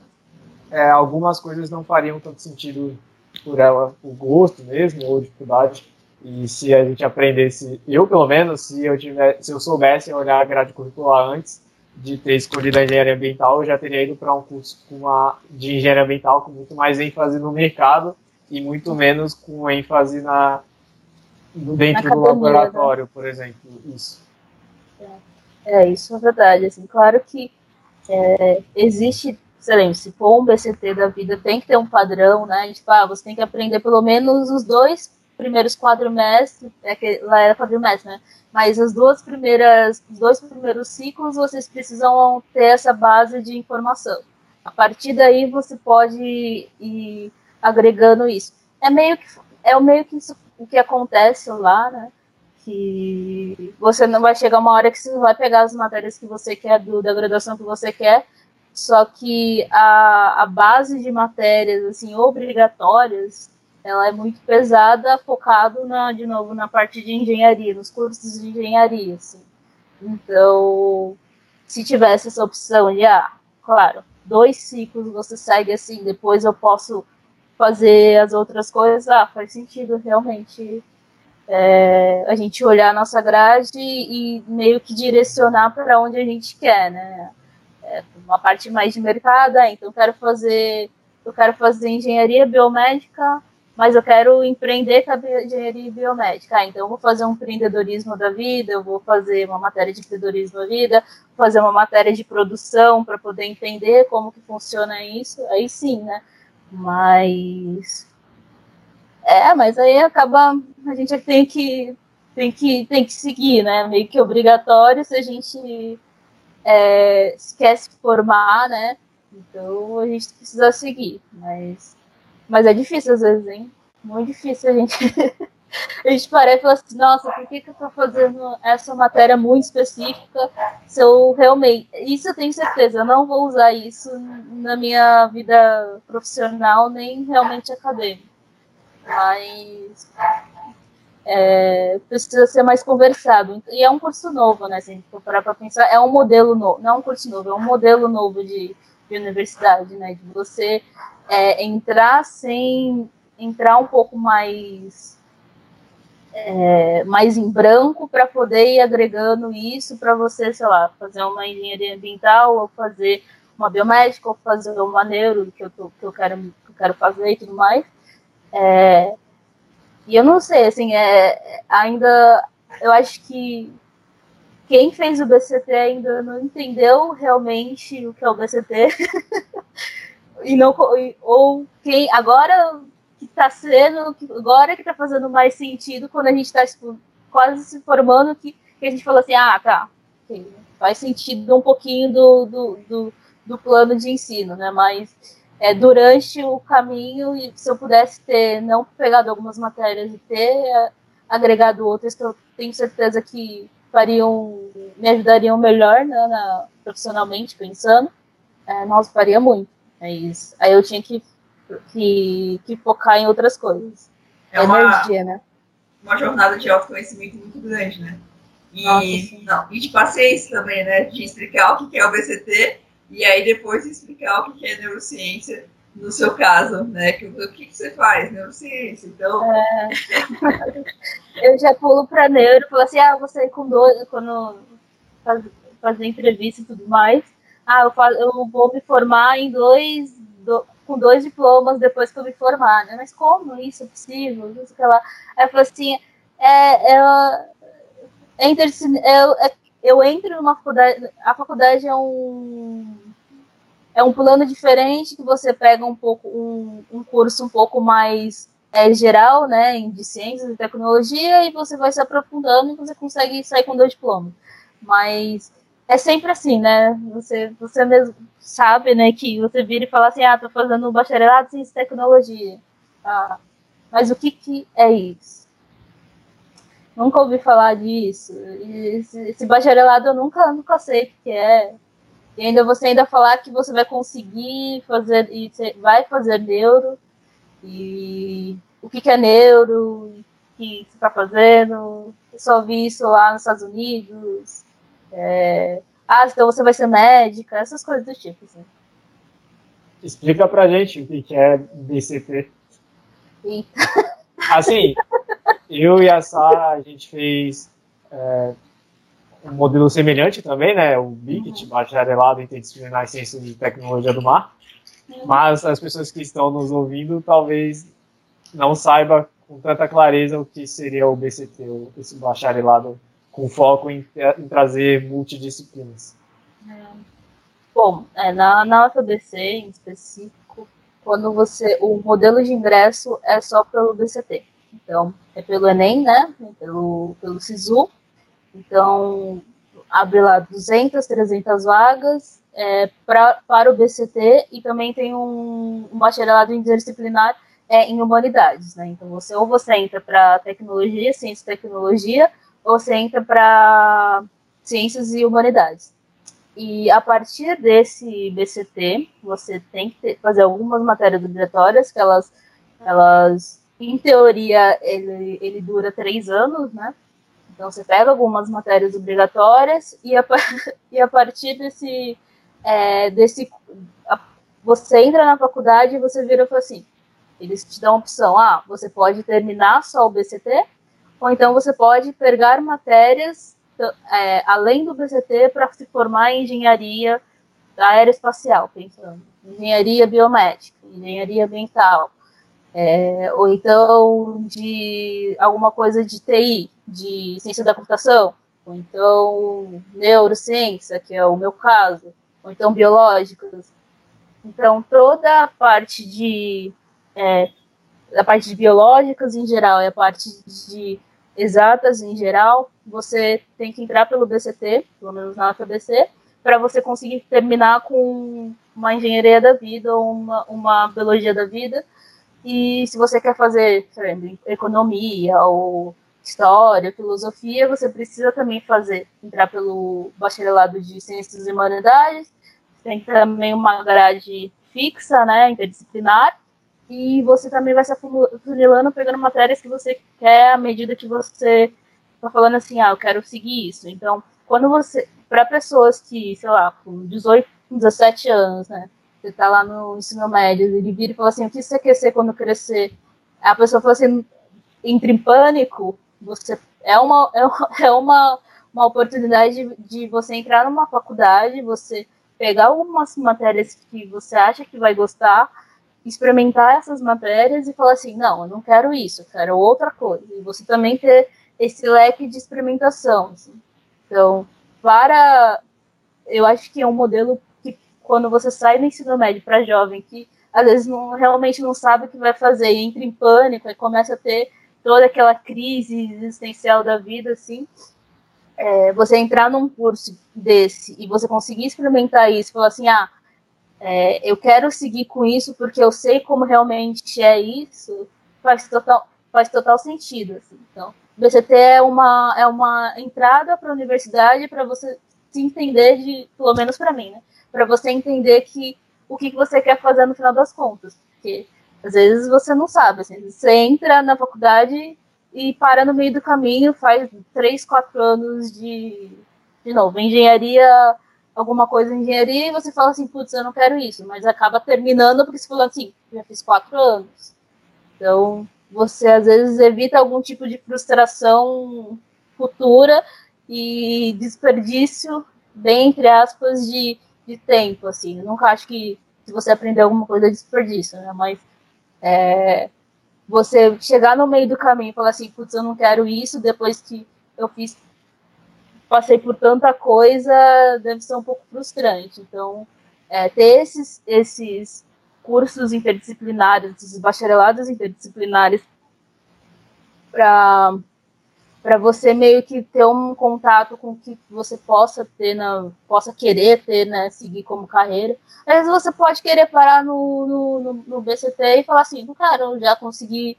é, algumas coisas não fariam tanto sentido por ela, o gosto mesmo, ou dificuldade. E se a gente aprendesse, eu pelo menos, se eu, tiver, se eu soubesse olhar a grade curricular antes de ter escolhido a engenharia ambiental, eu já teria ido para um curso uma, de engenharia ambiental com muito mais ênfase no mercado e muito menos com ênfase na, dentro do laboratório, né? por exemplo, isso. É, é, isso é verdade. Assim, claro que é, existe, sei lá, se for um BCT da vida, tem que ter um padrão, né? Tipo, ah, você tem que aprender pelo menos os dois primeiros quadrimestres, é que lá era quadrimestre, né? Mas as duas primeiras, os dois primeiros ciclos, vocês precisam ter essa base de informação. A partir daí você pode ir agregando isso. É meio que é o meio que o que acontece lá, né? Que você não vai chegar uma hora que você vai pegar as matérias que você quer do, da graduação que você quer, só que a, a base de matérias assim obrigatórias ela é muito pesada, focado na, de novo na parte de engenharia, nos cursos de engenharia, assim. Então, se tivesse essa opção de, ah, claro, dois ciclos você segue assim, depois eu posso fazer as outras coisas, ah, faz sentido realmente é, a gente olhar a nossa grade e, meio que direcionar para onde a gente quer, né? É, uma parte mais de mercado, ah, então quero fazer, eu quero fazer engenharia biomédica mas eu quero empreender com a engenharia biomédica. Ah, então eu vou fazer um empreendedorismo da vida, eu vou fazer uma matéria de empreendedorismo da vida, fazer uma matéria de produção para poder entender como que funciona isso. Aí sim, né? Mas é, mas aí acaba a gente tem que tem que tem que seguir, né? Meio que obrigatório se a gente é, se formar, né? Então a gente precisa seguir, mas mas é difícil às vezes, hein? Muito difícil a gente. a gente parece e fala assim, nossa, por que, que eu tô fazendo essa matéria muito específica? Se eu realmente. Isso eu tenho certeza, eu não vou usar isso na minha vida profissional, nem realmente acadêmica. Mas. É, precisa ser mais conversado. E é um curso novo, né? Se a gente for parar para pensar, é um modelo novo, não é um curso novo, é um modelo novo de, de universidade, né? De você é, entrar sem entrar um pouco mais é, mais em branco para poder ir agregando isso para você, sei lá, fazer uma engenharia ambiental ou fazer uma biomédica ou fazer uma neuro que eu, tô, que eu, quero, que eu quero fazer e tudo mais. É, e eu não sei, assim, é, ainda eu acho que quem fez o BCT ainda não entendeu realmente o que é o BCT. e não ou quem agora que está sendo agora que está fazendo mais sentido quando a gente está tipo, quase se formando que, que, a gente falou assim ah tá faz sentido um pouquinho do, do, do, do, plano de ensino né mas é, durante o caminho e se eu pudesse ter não pegado algumas matérias e ter é, agregado outras que eu tenho certeza que fariam me ajudariam melhor né, na, profissionalmente pensando é, faria muito é isso. Aí eu tinha que, que, que focar em outras coisas. É uma, Energia, né? uma jornada de autoconhecimento muito grande, né? E, Nossa, não, e de paciência também, né? De explicar o que é o BCT e aí depois explicar o que é neurociência no seu caso, né? Que, o que, que você faz? Neurociência, então... É... eu já pulo para neuro, falo assim, ah, você com dois, quando faz, fazer entrevista e tudo mais, ah, eu, faço, eu vou me formar em dois, do, com dois diplomas depois que eu me formar, né? Mas como isso é possível? Aí eu falei assim, é, é, é, é, eu entro numa faculdade, a faculdade é um é um plano diferente que você pega um pouco um, um curso um pouco mais é, geral, né, de ciências e tecnologia e você vai se aprofundando e você consegue sair com dois diplomas. Mas é sempre assim, né? Você, você mesmo sabe, né, que você vira e fala assim, ah, tô fazendo um bacharelado em ciência e tecnologia. Ah, mas o que, que é isso? Nunca ouvi falar disso. Esse, esse, bacharelado eu nunca, nunca sei o que é. E ainda você ainda falar que você vai conseguir fazer, e vai fazer neuro, e o que, que é neuro, o que você está fazendo. Eu só vi isso lá nos Estados Unidos, é, ah, então você vai ser médica, essas coisas do tipo. Assim. Explica pra gente o que é BCT. Eita. Assim, eu e a Sá, a gente fez é, um modelo semelhante também, né? O BICT, uhum. Bacharelado Interdisciplinar em Ciências de Tecnologia do Mar. Uhum. Mas as pessoas que estão nos ouvindo talvez não saibam com tanta clareza o que seria o BCT, esse bacharelado com foco em, em trazer multidisciplinas. É. Bom, é, na, na UFABC em específico, quando você. O modelo de ingresso é só pelo BCT. Então, é pelo Enem, né? Pelo, pelo SISU. Então, abre lá 200, 300 vagas é, pra, para o BCT e também tem um, um bacharelado interdisciplinar é, em humanidades, né? Então, você ou você entra para tecnologia, ciência e tecnologia, ou você entra para ciências e humanidades. E a partir desse BCT, você tem que ter, fazer algumas matérias obrigatórias, que elas, elas em teoria, ele, ele dura três anos, né? Então, você pega algumas matérias obrigatórias e a, e a partir desse, é, desse a, você entra na faculdade e você vira e fala assim, eles te dão a opção, ah, você pode terminar só o BCT, ou então você pode pegar matérias é, além do BCT para se formar em engenharia aeroespacial, pensando, engenharia biomédica, engenharia ambiental, é, ou então de alguma coisa de TI, de ciência da computação, ou então neurociência, que é o meu caso, ou então biológicas. Então, toda a parte de é, a parte de biológicas em geral e a parte de exatas em geral, você tem que entrar pelo BCT, pelo menos na FABC, para você conseguir terminar com uma engenharia da vida ou uma, uma biologia da vida. E se você quer fazer sabe, economia ou história, filosofia, você precisa também fazer, entrar pelo bacharelado de ciências e humanidades, tem também uma grade fixa, né, interdisciplinar, e você também vai se afunilando, pegando matérias que você quer à medida que você está falando assim, ah, eu quero seguir isso. Então, quando você, para pessoas que, sei lá, com 18, 17 anos, né, você está lá no ensino médio, ele vira e fala assim, o que você quer ser quando crescer? A pessoa fala assim, entra em pânico, você é uma, é uma, é uma oportunidade de, de você entrar numa faculdade, você pegar algumas matérias que você acha que vai gostar, experimentar essas matérias e falar assim, não, eu não quero isso, eu quero outra coisa. E você também ter esse leque de experimentação. Assim. Então, para. Eu acho que é um modelo que, quando você sai do ensino médio para jovem, que às vezes não, realmente não sabe o que vai fazer, e entra em pânico e começa a ter toda aquela crise existencial da vida, assim, é, você entrar num curso desse e você conseguir experimentar isso, falar assim, ah, é, eu quero seguir com isso porque eu sei como realmente é isso, faz total, faz total sentido. Assim. Então, o BCT é uma, é uma entrada para a universidade para você se entender, de, pelo menos para mim, né? para você entender que o que, que você quer fazer no final das contas. Porque às vezes você não sabe. Assim, você entra na faculdade e para no meio do caminho, faz três, quatro anos de, de novo, engenharia alguma coisa em engenharia e você fala assim, putz, eu não quero isso, mas acaba terminando porque você falou assim, já fiz quatro anos. Então, você às vezes evita algum tipo de frustração futura e desperdício, bem entre aspas, de, de tempo, assim. Eu nunca acho que se você aprender alguma coisa é desperdício, né? Mas é, você chegar no meio do caminho e falar assim, putz, eu não quero isso, depois que eu fiz passei por tanta coisa, deve ser um pouco frustrante. Então, é, ter esses, esses cursos interdisciplinares, esses bacharelados interdisciplinares, para você meio que ter um contato com o que você possa ter, na, possa querer ter, né, seguir como carreira. Às vezes você pode querer parar no, no, no BCT e falar assim, cara, eu já consegui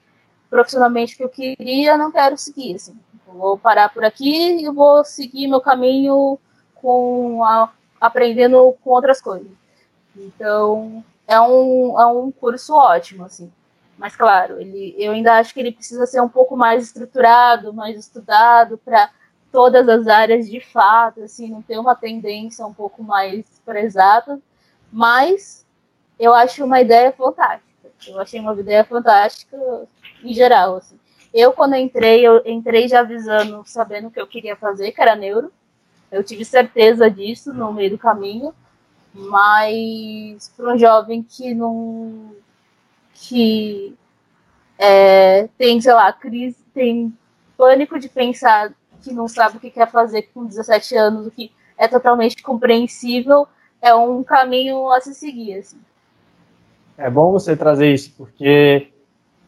profissionalmente o que eu queria, não quero seguir, assim vou parar por aqui e vou seguir meu caminho com a, aprendendo com outras coisas. Então, é um, é um curso ótimo, assim. Mas, claro, ele, eu ainda acho que ele precisa ser um pouco mais estruturado, mais estudado para todas as áreas de fato, assim, não ter uma tendência um pouco mais para. Mas eu acho uma ideia fantástica. Eu achei uma ideia fantástica em geral, assim. Eu, quando entrei, eu entrei já avisando, sabendo o que eu queria fazer, que era neuro. Eu tive certeza disso no meio do caminho, mas para um jovem que não. que é, tem, sei lá, crise, tem pânico de pensar que não sabe o que quer fazer com 17 anos, o que é totalmente compreensível, é um caminho a se seguir. Assim. É bom você trazer isso, porque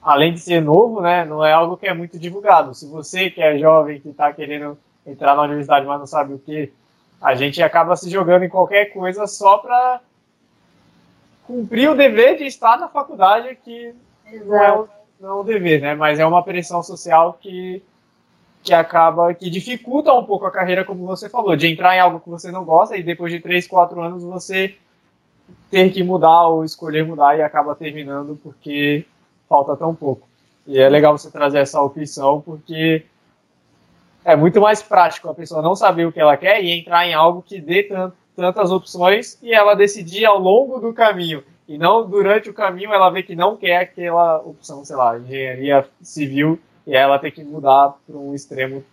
além de ser novo, né, não é algo que é muito divulgado. Se você que é jovem, que está querendo entrar na universidade, mas não sabe o que, a gente acaba se jogando em qualquer coisa só para cumprir o dever de estar na faculdade, que não é, o, não é um dever, né? Mas é uma pressão social que, que acaba, que dificulta um pouco a carreira, como você falou, de entrar em algo que você não gosta e depois de 3, 4 anos você ter que mudar ou escolher mudar e acaba terminando porque falta tão pouco. E é legal você trazer essa opção porque é muito mais prático a pessoa não saber o que ela quer e entrar em algo que dê tantas opções e ela decidir ao longo do caminho. E não durante o caminho ela ver que não quer aquela opção, sei lá, engenharia civil e ela ter que mudar para um extremo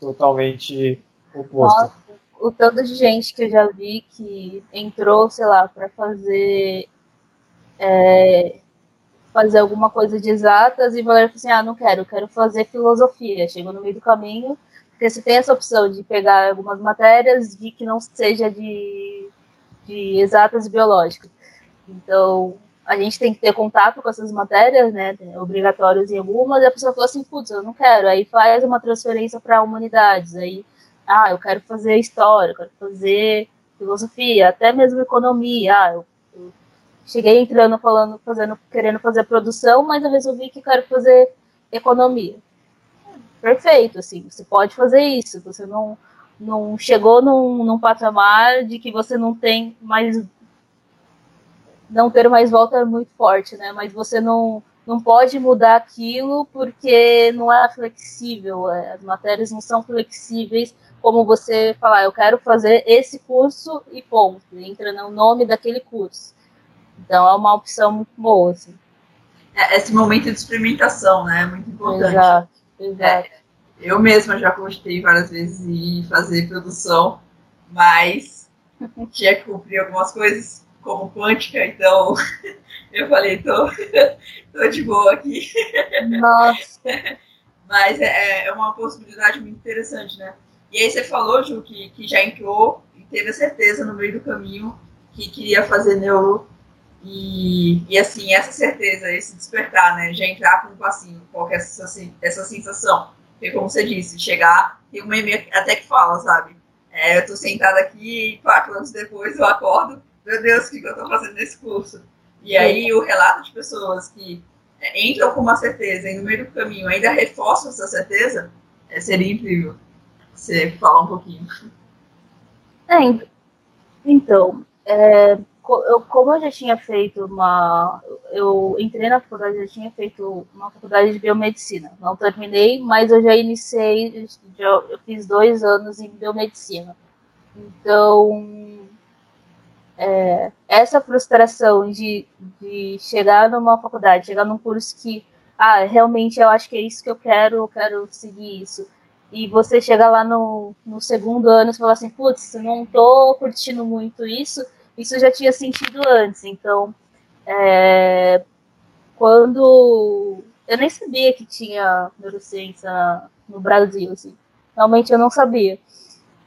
totalmente oposto. Nossa, o tanto de gente que eu já vi que entrou, sei lá, para fazer é, fazer alguma coisa de exatas e falou assim, ah, não quero, quero fazer filosofia. Chegou no meio do caminho, porque você tem essa opção de pegar algumas matérias de que não seja de, de exatas e biológicas. Então, a gente tem que ter contato com essas matérias, né, obrigatórias em algumas, e a pessoa falou assim, putz, eu não quero, aí faz uma transferência para humanidades, aí, ah, eu quero fazer história, eu quero fazer filosofia, até mesmo economia, ah, eu cheguei entrando falando, fazendo, querendo fazer produção, mas eu resolvi que quero fazer economia perfeito, assim, você pode fazer isso, você não, não chegou num, num patamar de que você não tem mais não ter mais volta é muito forte, né? Mas você não, não pode mudar aquilo porque não é flexível, é, as matérias não são flexíveis como você falar, eu quero fazer esse curso e ponto, entra no nome daquele curso. Então é uma opção muito boa, assim. É, esse momento de experimentação, né? É muito importante. Exato. Exato. É, eu mesma já cogitei várias vezes em fazer produção, mas tinha que cumprir algumas coisas como quântica, então eu falei, tô, tô de boa aqui. Nossa. Mas é, é uma possibilidade muito interessante, né? E aí você falou, Ju, que, que já entrou e teve a certeza no meio do caminho que queria fazer neuro. E, e assim, essa certeza, esse despertar, né? Já entrar com um passinho, qual é essa, essa sensação? Porque, como você disse, chegar, tem uma e até que fala, sabe? É, eu tô sentada aqui e quatro anos depois eu acordo, meu Deus, o que, eu tô fazendo nesse curso? E aí o relato de pessoas que é, entram com uma certeza e no meio do caminho ainda reforçam essa certeza, é, seria incrível você falar um pouquinho. É, então, é, eu, como eu já tinha feito uma. Eu entrei na faculdade, já tinha feito uma faculdade de biomedicina. Não terminei, mas eu já iniciei, eu fiz dois anos em biomedicina. Então, é, essa frustração de, de chegar numa faculdade, chegar num curso que, ah, realmente eu acho que é isso que eu quero, eu quero seguir isso. E você chega lá no, no segundo ano e fala assim, putz, não tô curtindo muito isso isso eu já tinha sentido antes. Então, é, quando eu nem sabia que tinha neurociência no Brasil, assim. Realmente eu não sabia.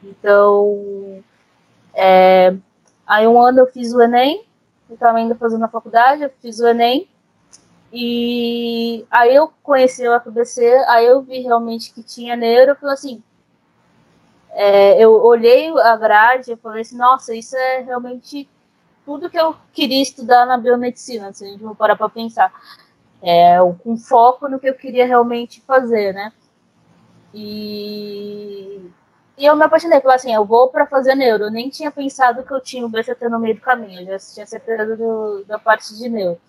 Então, é, aí um ano eu fiz o Enem, eu estava ainda fazendo a faculdade, eu fiz o Enem, e aí eu conheci o FBC, aí eu vi realmente que tinha neuro, eu falei assim, é, eu olhei a grade e falei assim, nossa, isso é realmente tudo que eu queria estudar na biomedicina, se a gente for parar para pensar. É, com foco no que eu queria realmente fazer, né? E, e eu me apaixonei, falei assim, eu vou para fazer neuro. Eu nem tinha pensado que eu tinha o BCT no meio do caminho, eu já tinha certeza do, da parte de neuro.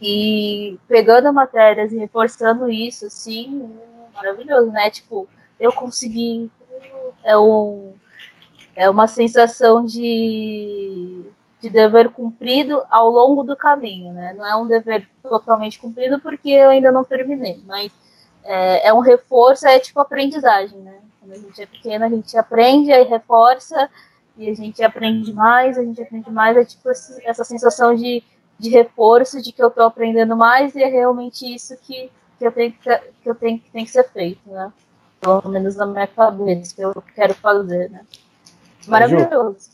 E pegando matérias e reforçando isso, assim, maravilhoso, né? Tipo, eu consegui é, um, é uma sensação de, de dever cumprido ao longo do caminho, né? Não é um dever totalmente cumprido porque eu ainda não terminei, mas é, é um reforço, é tipo aprendizagem, né? Quando a gente é pequena, a gente aprende, aí reforça, e a gente aprende mais, a gente aprende mais, é tipo essa sensação de de reforço de que eu estou aprendendo mais e é realmente isso que, que eu tenho que, que eu tenho que tem que ser feito, né? Pelo menos na minha cabeça, que eu quero fazer, né? Maravilhoso.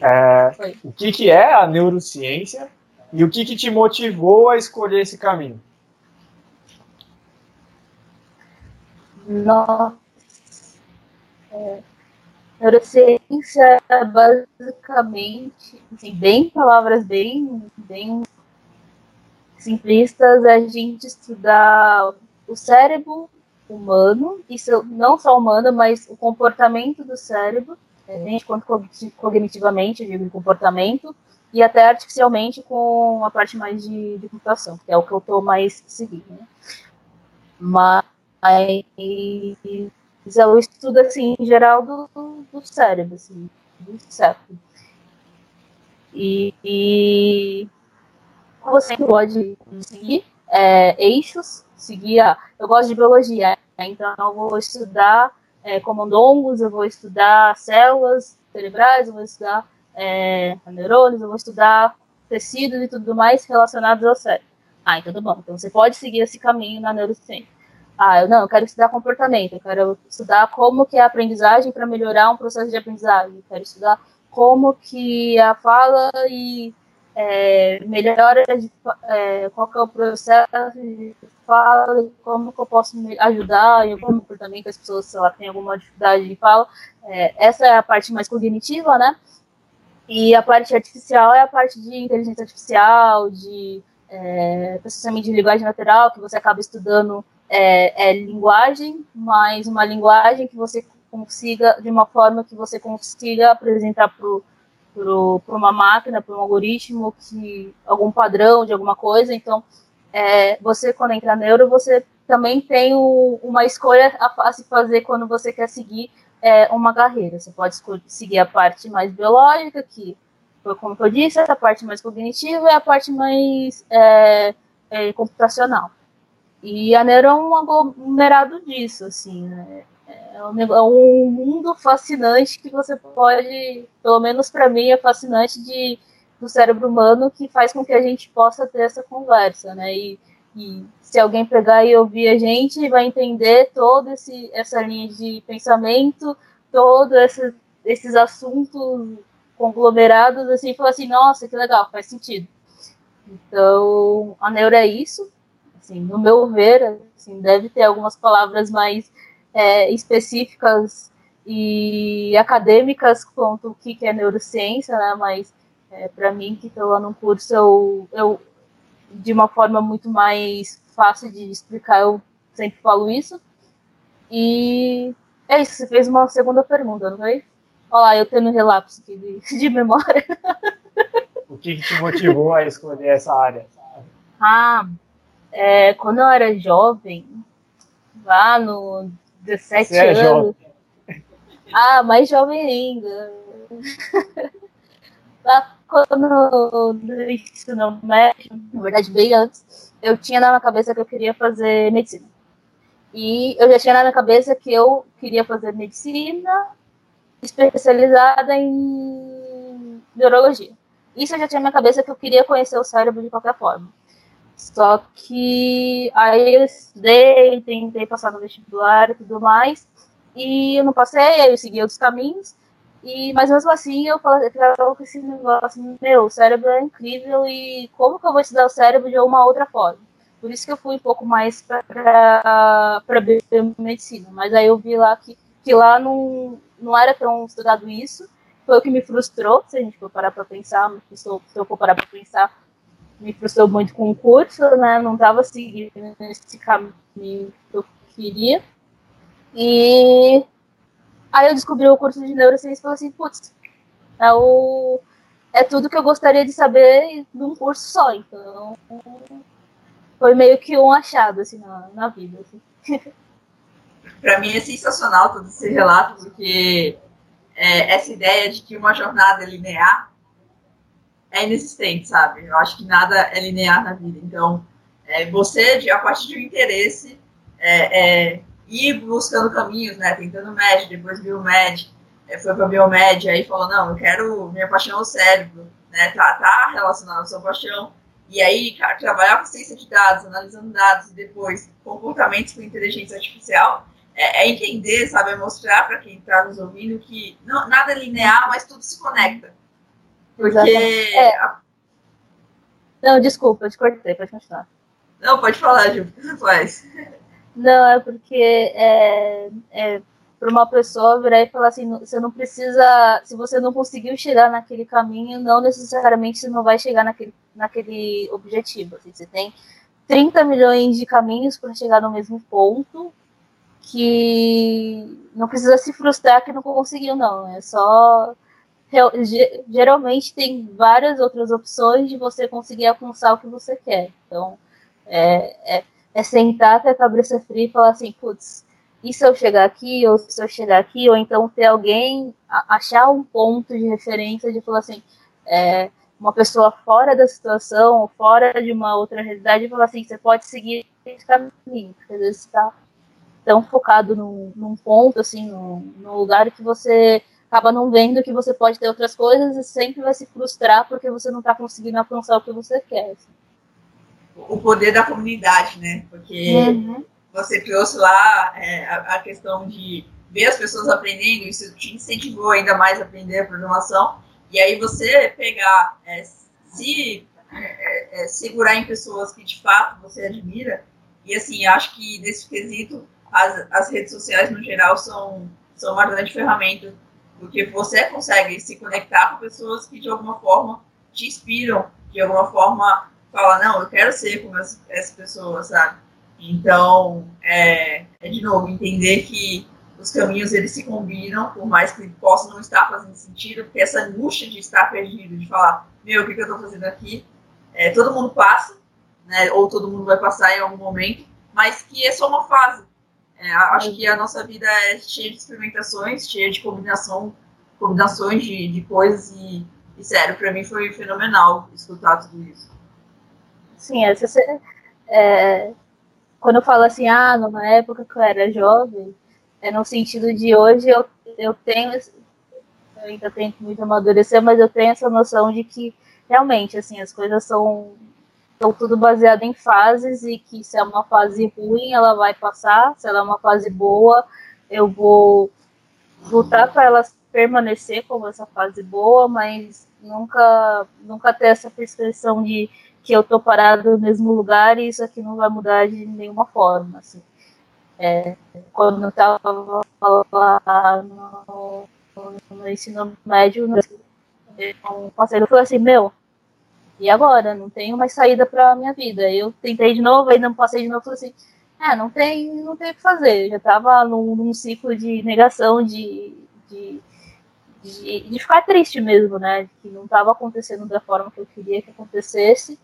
É, o que, que é a neurociência e o que, que te motivou a escolher esse caminho? Nossa. É, neurociência é basicamente, assim, bem palavras bem, bem simplistas, é a gente estudar o cérebro humano, isso não só humano, mas o comportamento do cérebro, é, gente, quanto cognitivamente, eu digo comportamento, e até artificialmente com a parte mais de, de computação, que é o que eu estou mais seguindo. Né? Mas é o estudo, assim, em geral do, do cérebro, assim, do cérebro. E, e você pode seguir é, eixos, seguir a, eu gosto de biologia, né? então eu vou estudar é, comandongos, eu vou estudar células cerebrais, eu vou estudar é, neurônios, eu vou estudar tecidos e tudo mais relacionados ao cérebro. Ah, então tá bom. Então você pode seguir esse caminho na neurociência. Ah, eu não, eu quero estudar comportamento, eu quero estudar como que é a aprendizagem para melhorar um processo de aprendizagem, eu quero estudar como que a fala e é, melhora de, é, qual que é o processo de fala, como que eu posso ajudar em algum comportamento as pessoas, se ela tem alguma dificuldade de fala. É, essa é a parte mais cognitiva, né? E a parte artificial é a parte de inteligência artificial, de é, processamento de linguagem natural, que você acaba estudando é, é, linguagem, mas uma linguagem que você consiga, de uma forma que você consiga apresentar para uma máquina, para um algoritmo, que algum padrão de alguma coisa. Então, é, você, quando entra na neuro, você também tem o, uma escolha a, a se fazer quando você quer seguir é, uma carreira. Você pode seguir a parte mais biológica, que foi como eu disse, a parte mais cognitiva e a parte mais é, é, computacional. E a Nero é um aglomerado disso, assim, né? É um, é um mundo fascinante que você pode, pelo menos para mim, é fascinante de, do cérebro humano que faz com que a gente possa ter essa conversa, né? E, e se alguém pegar e ouvir a gente, vai entender toda essa linha de pensamento, todos esse, esses assuntos conglomerados, assim, e falar assim, nossa, que legal, faz sentido. Então, a neuro é isso, assim, no meu ver, assim, deve ter algumas palavras mais é, específicas e acadêmicas quanto o que é neurociência, né, mas é, para mim, que estou lá no curso, eu, eu, de uma forma muito mais fácil de explicar, eu sempre falo isso. E é isso, você fez uma segunda pergunta, não foi? Olha lá, eu tenho um relapso aqui de, de memória. O que, que, te motivou a escolher essa área? Ah, é, quando eu era jovem, lá no 17 você é anos. Jovem. Ah, mais jovem ainda. lá quando no ensino médio, na verdade, bem antes, eu tinha na minha cabeça que eu queria fazer medicina. E eu já tinha na minha cabeça que eu queria fazer medicina especializada em neurologia. Isso eu já tinha na minha cabeça que eu queria conhecer o cérebro de qualquer forma. Só que aí eu estudei, tentei passar no vestibular e tudo mais, e eu não passei, aí eu segui outros caminhos, e, mas mesmo assim eu falei com esse negócio, meu, o cérebro é incrível e como que eu vou estudar o cérebro de uma outra forma? Por isso que eu fui um pouco mais para biomedicina. Mas aí eu vi lá que, que lá não, não era tão estudado isso. Foi o que me frustrou, se a gente for parar para pensar, se eu, se eu for parar para pensar, me frustrou muito com o curso, né? Não estava seguindo esse caminho que eu queria. E aí eu descobri o curso de neurociência e falei assim, putz, é, o, é tudo que eu gostaria de saber num curso só. Então, foi meio que um achado, assim, na, na vida. Assim. Para mim é sensacional todo esse relato, porque é, essa ideia de que uma jornada é linear é inexistente, sabe? Eu acho que nada é linear na vida. Então, é, você, a partir de um interesse, é, é, ir buscando caminhos, né? Tentando médio, depois biomed, é, foi para biomed, aí falou, não, eu quero, minha paixão é o cérebro, né, tá, tá relacionado à sua paixão. E aí, cara, trabalhar com ciência de dados, analisando dados e depois comportamentos com inteligência artificial, é, é entender, sabe, é mostrar para quem está nos ouvindo que não, nada é linear, mas tudo se conecta. Porque. É. Não, desculpa, eu te cortei, pode continuar. Não, pode falar, Ju, faz. Não, é porque é, é para uma pessoa virar e falar assim, você não precisa, se você não conseguiu chegar naquele caminho, não necessariamente você não vai chegar naquele, naquele objetivo. Assim, você tem 30 milhões de caminhos para chegar no mesmo ponto, que não precisa se frustrar que não conseguiu, não. É só. Geralmente tem várias outras opções de você conseguir alcançar o que você quer. Então, é, é, é sentar com a cabeça fria e falar assim, putz, e se eu chegar aqui, ou se eu chegar aqui, ou então ter alguém, achar um ponto de referência de falar assim, é, uma pessoa fora da situação, ou fora de uma outra realidade, e falar assim, você pode seguir esse caminho, porque às vezes você está tão focado num, num ponto, assim, num, num, lugar que você acaba não vendo que você pode ter outras coisas e sempre vai se frustrar porque você não está conseguindo alcançar o que você quer. Assim. O poder da comunidade, né? Porque uhum você trouxe lá é, a, a, questão de ver as pessoas aprendendo, isso te incentivou ainda mais a aprender a programação, e aí você pegar, é, se é, é, segurar em pessoas que de fato você admira, e assim, acho que nesse quesito, as, as redes sociais no geral são, são uma grande ferramenta, porque você consegue se conectar com pessoas que de alguma forma te inspiram, de alguma forma fala, não, eu quero ser como essa, essa pessoa, sabe? Então, é, é, de novo, entender que os caminhos eles se combinam, por mais que possa não estar fazendo sentido, porque essa angústia de estar perdido, de falar, meu, o que, que eu estou fazendo aqui? É, todo mundo passa, né, ou todo mundo vai passar em algum momento, mas que é só uma fase. É, acho que a nossa vida é cheia de experimentações, cheia de combinação, combinações de, de coisas e, e sério, para mim foi fenomenal escutar tudo isso. Sim, essa, é, quando eu falo assim, ah, numa época que eu era jovem, é no sentido de hoje eu, eu tenho, eu ainda tenho muito amadurecer, mas eu tenho essa noção de que realmente, assim, as coisas são, são tudo baseado em fases e que se é uma fase ruim, ela vai passar, se ela é uma fase boa, eu vou lutar para ela permanecer como essa fase boa, mas nunca, nunca ter essa percepção de que eu tô parado no mesmo lugar e isso aqui não vai mudar de nenhuma forma, assim. É, quando eu estava lá no, no, ensino médio, um parceiro falou assim, meu, e agora? Não tenho mais saída para minha vida. Eu tentei de novo, ainda não passei de novo, falei assim, é, não tem, não tem o que fazer. Eu já estava num, num, ciclo de negação, de, de, de, de, ficar triste mesmo, né? Que não estava acontecendo da forma que eu queria que acontecesse.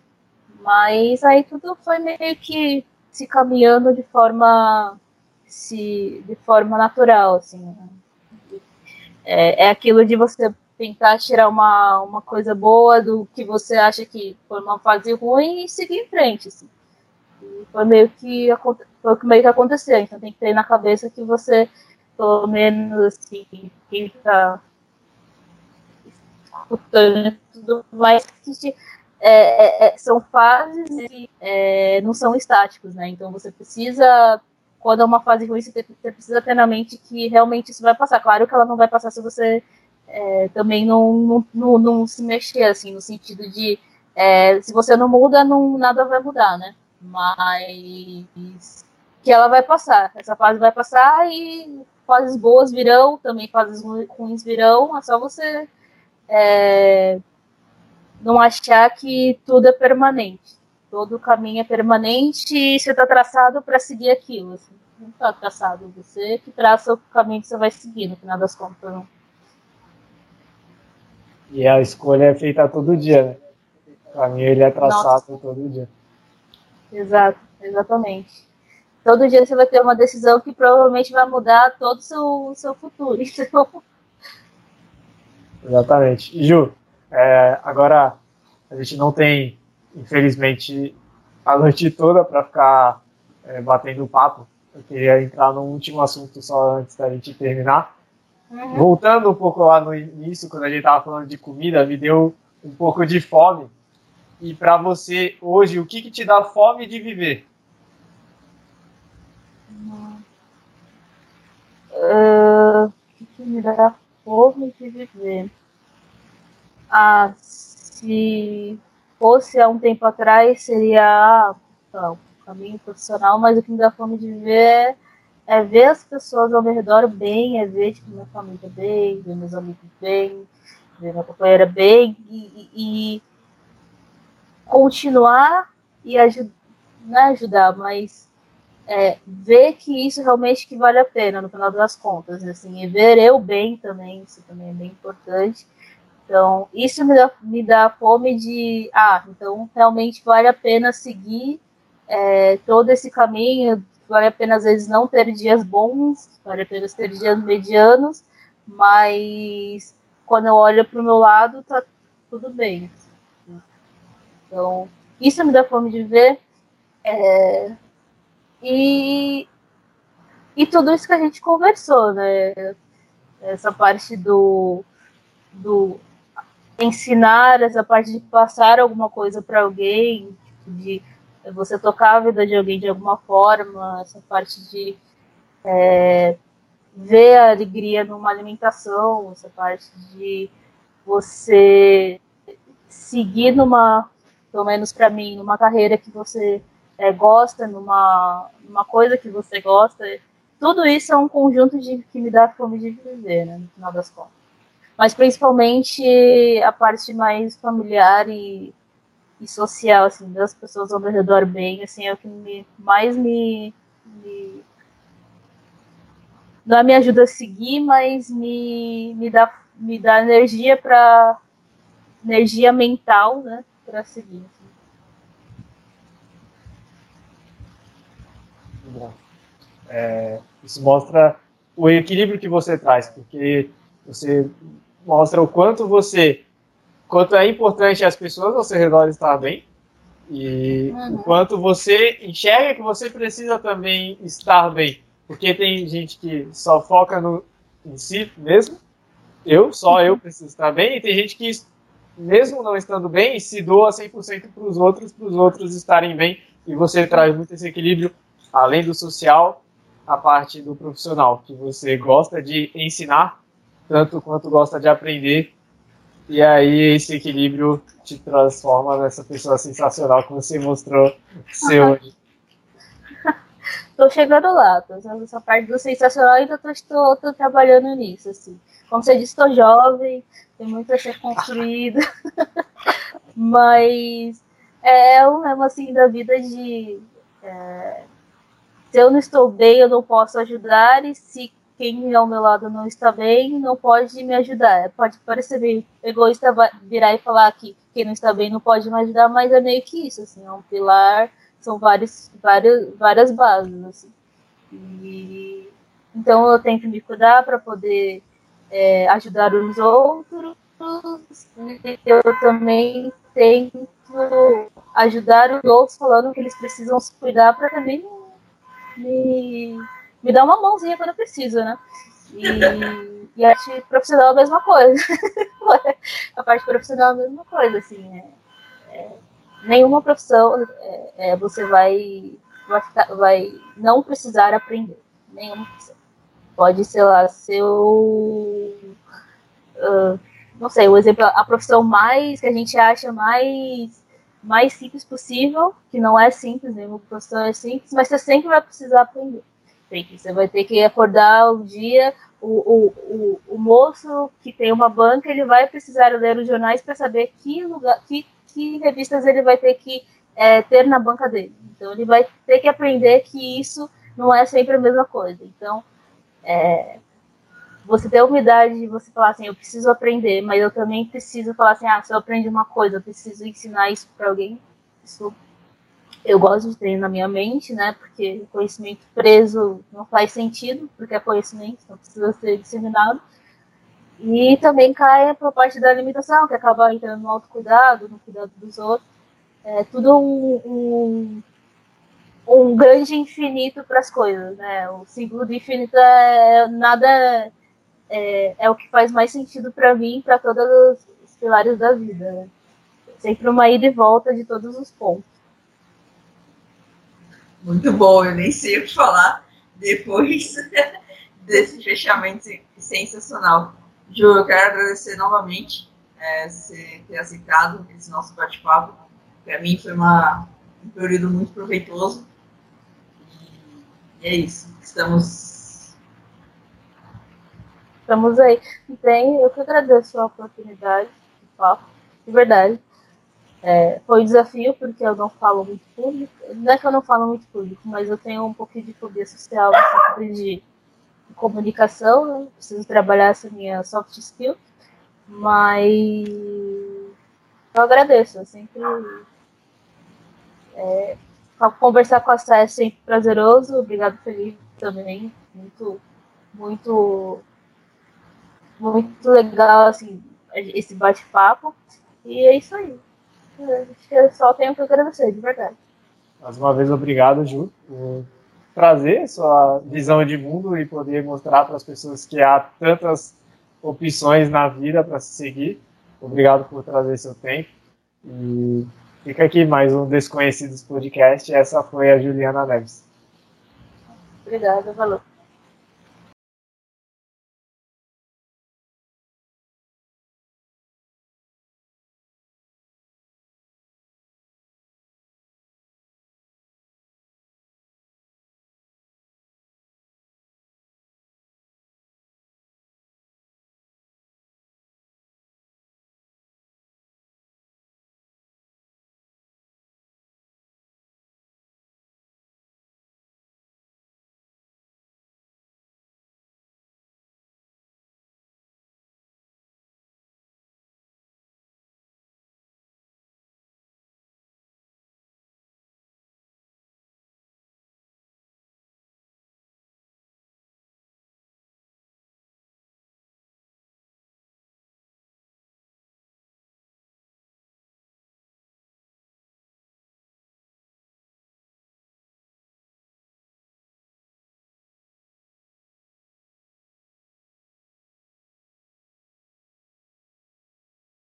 Mas aí tudo foi meio que se caminhando de forma se de forma natural, assim. É, é aquilo de você tentar tirar uma, uma coisa boa do que você acha que foi uma fase ruim e seguir em frente, assim. E foi meio que foi meio que aconteceu. Então tem que ter na cabeça que você, pelo menos assim, quem tá escutando tudo mais que é, é, é, são fases e é, não são estáticos, né? Então você precisa, quando é uma fase ruim, você, precisa ter na mente que realmente isso vai passar. Claro que ela não vai passar se você é, também não, não, não, se mexer, assim, no sentido de é, se você não muda, não, nada vai mudar, né? Mas que ela vai passar, essa fase vai passar e fases boas virão, também fases ruins virão, é só você é, não achar que tudo é permanente. Todo caminho é permanente e você está traçado para seguir aquilo. Assim. Não está traçado. Você que traça o caminho que você vai seguir, no final das contas. Não. E a escolha é feita todo dia, né? O caminho ele é traçado Nossa. todo dia. Exato, exatamente. Todo dia você vai ter uma decisão que provavelmente vai mudar todo o seu, seu futuro. Então... Exatamente. Ju, é, agora, a gente não tem, infelizmente, a noite toda para ficar é, batendo papo. Eu queria entrar no último assunto só antes da gente terminar. Uhum. Voltando um pouco lá no início, quando a gente estava falando de comida, me deu um pouco de fome. E para você hoje, o que, que te dá fome de viver? Uh, o que, que me dá fome de viver? Ah, se fosse há um tempo atrás, seria ah, o caminho profissional, mas o que me dá fome de viver é, é ver as pessoas ao meu redor bem, é ver tipo, minha família bem, ver meus amigos bem, ver minha companheira bem e, e continuar e ajudar, não é ajudar, mas é, ver que isso realmente que vale a pena no final das contas, assim, e ver eu bem também, isso também é bem importante. Então, isso me dá, me dá fome de, ah, então realmente vale a pena seguir é, todo esse caminho, vale a pena às vezes não ter dias bons, vale a pena ter dias medianos, mas quando eu olho para o meu lado, tá tudo bem. Então, isso me dá fome de ver. É, e, e tudo isso que a gente conversou, né? Essa parte do, do ensinar, essa parte de passar alguma coisa para alguém, de você tocar a vida de alguém de alguma forma, essa parte de é, ver a alegria numa alimentação, essa parte de você seguir numa, pelo menos para mim, numa carreira que você é, gosta, numa, numa coisa que você gosta. Tudo isso é um conjunto de que me dá fome de viver, né, no final das contas. Mas principalmente a parte mais familiar e, e social, assim, das pessoas ao meu redor bem, assim, é o que me, mais me, me não me ajuda a seguir, mas me, me, dá, me dá energia para energia mental, né, para seguir. Assim. É, isso mostra o equilíbrio que você traz, porque você mostra o quanto você, quanto é importante as pessoas ao seu redor estar bem e uhum. o quanto você enxerga que você precisa também estar bem, porque tem gente que só foca no em si mesmo, eu, só eu preciso estar bem, e tem gente que mesmo não estando bem, se doa 100% para os outros, para os outros estarem bem, e você traz muito esse equilíbrio além do social, a parte do profissional, que você gosta de ensinar tanto quanto gosta de aprender. E aí esse equilíbrio te transforma nessa pessoa sensacional que você mostrou ser hoje. tô chegando lá, tô usando essa parte do sensacional e ainda tô, tô, trabalhando nisso, assim. Como você disse, estou jovem, tem muito a ser construído, mas é o mesmo assim da vida de é, se eu não estou bem, eu não posso ajudar, e se quem ao meu lado não está bem, não pode me ajudar. Pode parecer meio egoísta virar e falar que quem não está bem não pode me ajudar, mas é meio que isso, assim, é um pilar, são vários, várias, várias bases, assim. E, então eu tento me cuidar para poder é, ajudar os outros, eu também tento ajudar os outros falando que eles precisam se cuidar para também não me, me dá uma mãozinha quando eu preciso, né? E, e a arte profissional é a mesma coisa. a parte profissional é a mesma coisa, assim. É, é, nenhuma profissão é, é você vai, vai, ficar, vai não precisar aprender. Nenhuma profissão. Pode, sei lá, ser o. Uh, não sei, o exemplo, a profissão mais que a gente acha mais mais simples possível, que não é simples, nenhuma profissão é simples, mas você sempre vai precisar aprender. Você vai ter que acordar um dia, o, o, o, o moço que tem uma banca, ele vai precisar ler os jornais para saber que, lugar, que, que revistas ele vai ter que é, ter na banca dele. Então ele vai ter que aprender que isso não é sempre a mesma coisa. Então, é, você ter a humildade de você falar assim, eu preciso aprender, mas eu também preciso falar assim, ah, se eu aprendo uma coisa, eu preciso ensinar isso para alguém. Isso eu gosto de ter na minha mente, né? Porque conhecimento preso não faz sentido, porque é conhecimento, então precisa ser disseminado. E também cai para a parte da limitação, que acaba entrando no autocuidado, no cuidado dos outros. É tudo um, um, um grande infinito para as coisas, né? O símbolo do infinito é nada é, é o que faz mais sentido para mim, para todas pilares da vida. Né? Sempre uma ida e volta de todos os pontos. Muito bom, eu nem sei o que falar depois desse fechamento sensacional. Ju, eu quero agradecer novamente é, você ter aceitado esse nosso bate-papo. Para mim foi uma, um período muito proveitoso. E, é isso. Estamos. Estamos aí. Bem, eu que agradeço a oportunidade de papo, de verdade. É, foi um desafio porque eu não falo muito público. Não é que eu não falo muito público, mas eu tenho um pouquinho de fobia social, de comunicação, né? preciso trabalhar essa minha soft skill, mas eu agradeço, eu sempre é, conversar com a Sé é sempre prazeroso, obrigado Felipe também, muito, muito, muito legal assim, esse bate-papo, e é isso aí. Eu só tenho que agradecer, de verdade. Mais uma vez, obrigado, Ju, por trazer sua visão de mundo e poder mostrar para as pessoas que há tantas opções na vida para se seguir. Obrigado por trazer seu tempo. E fica aqui mais um Desconhecidos Podcast. Essa foi a Juliana Neves. Obrigada, valeu.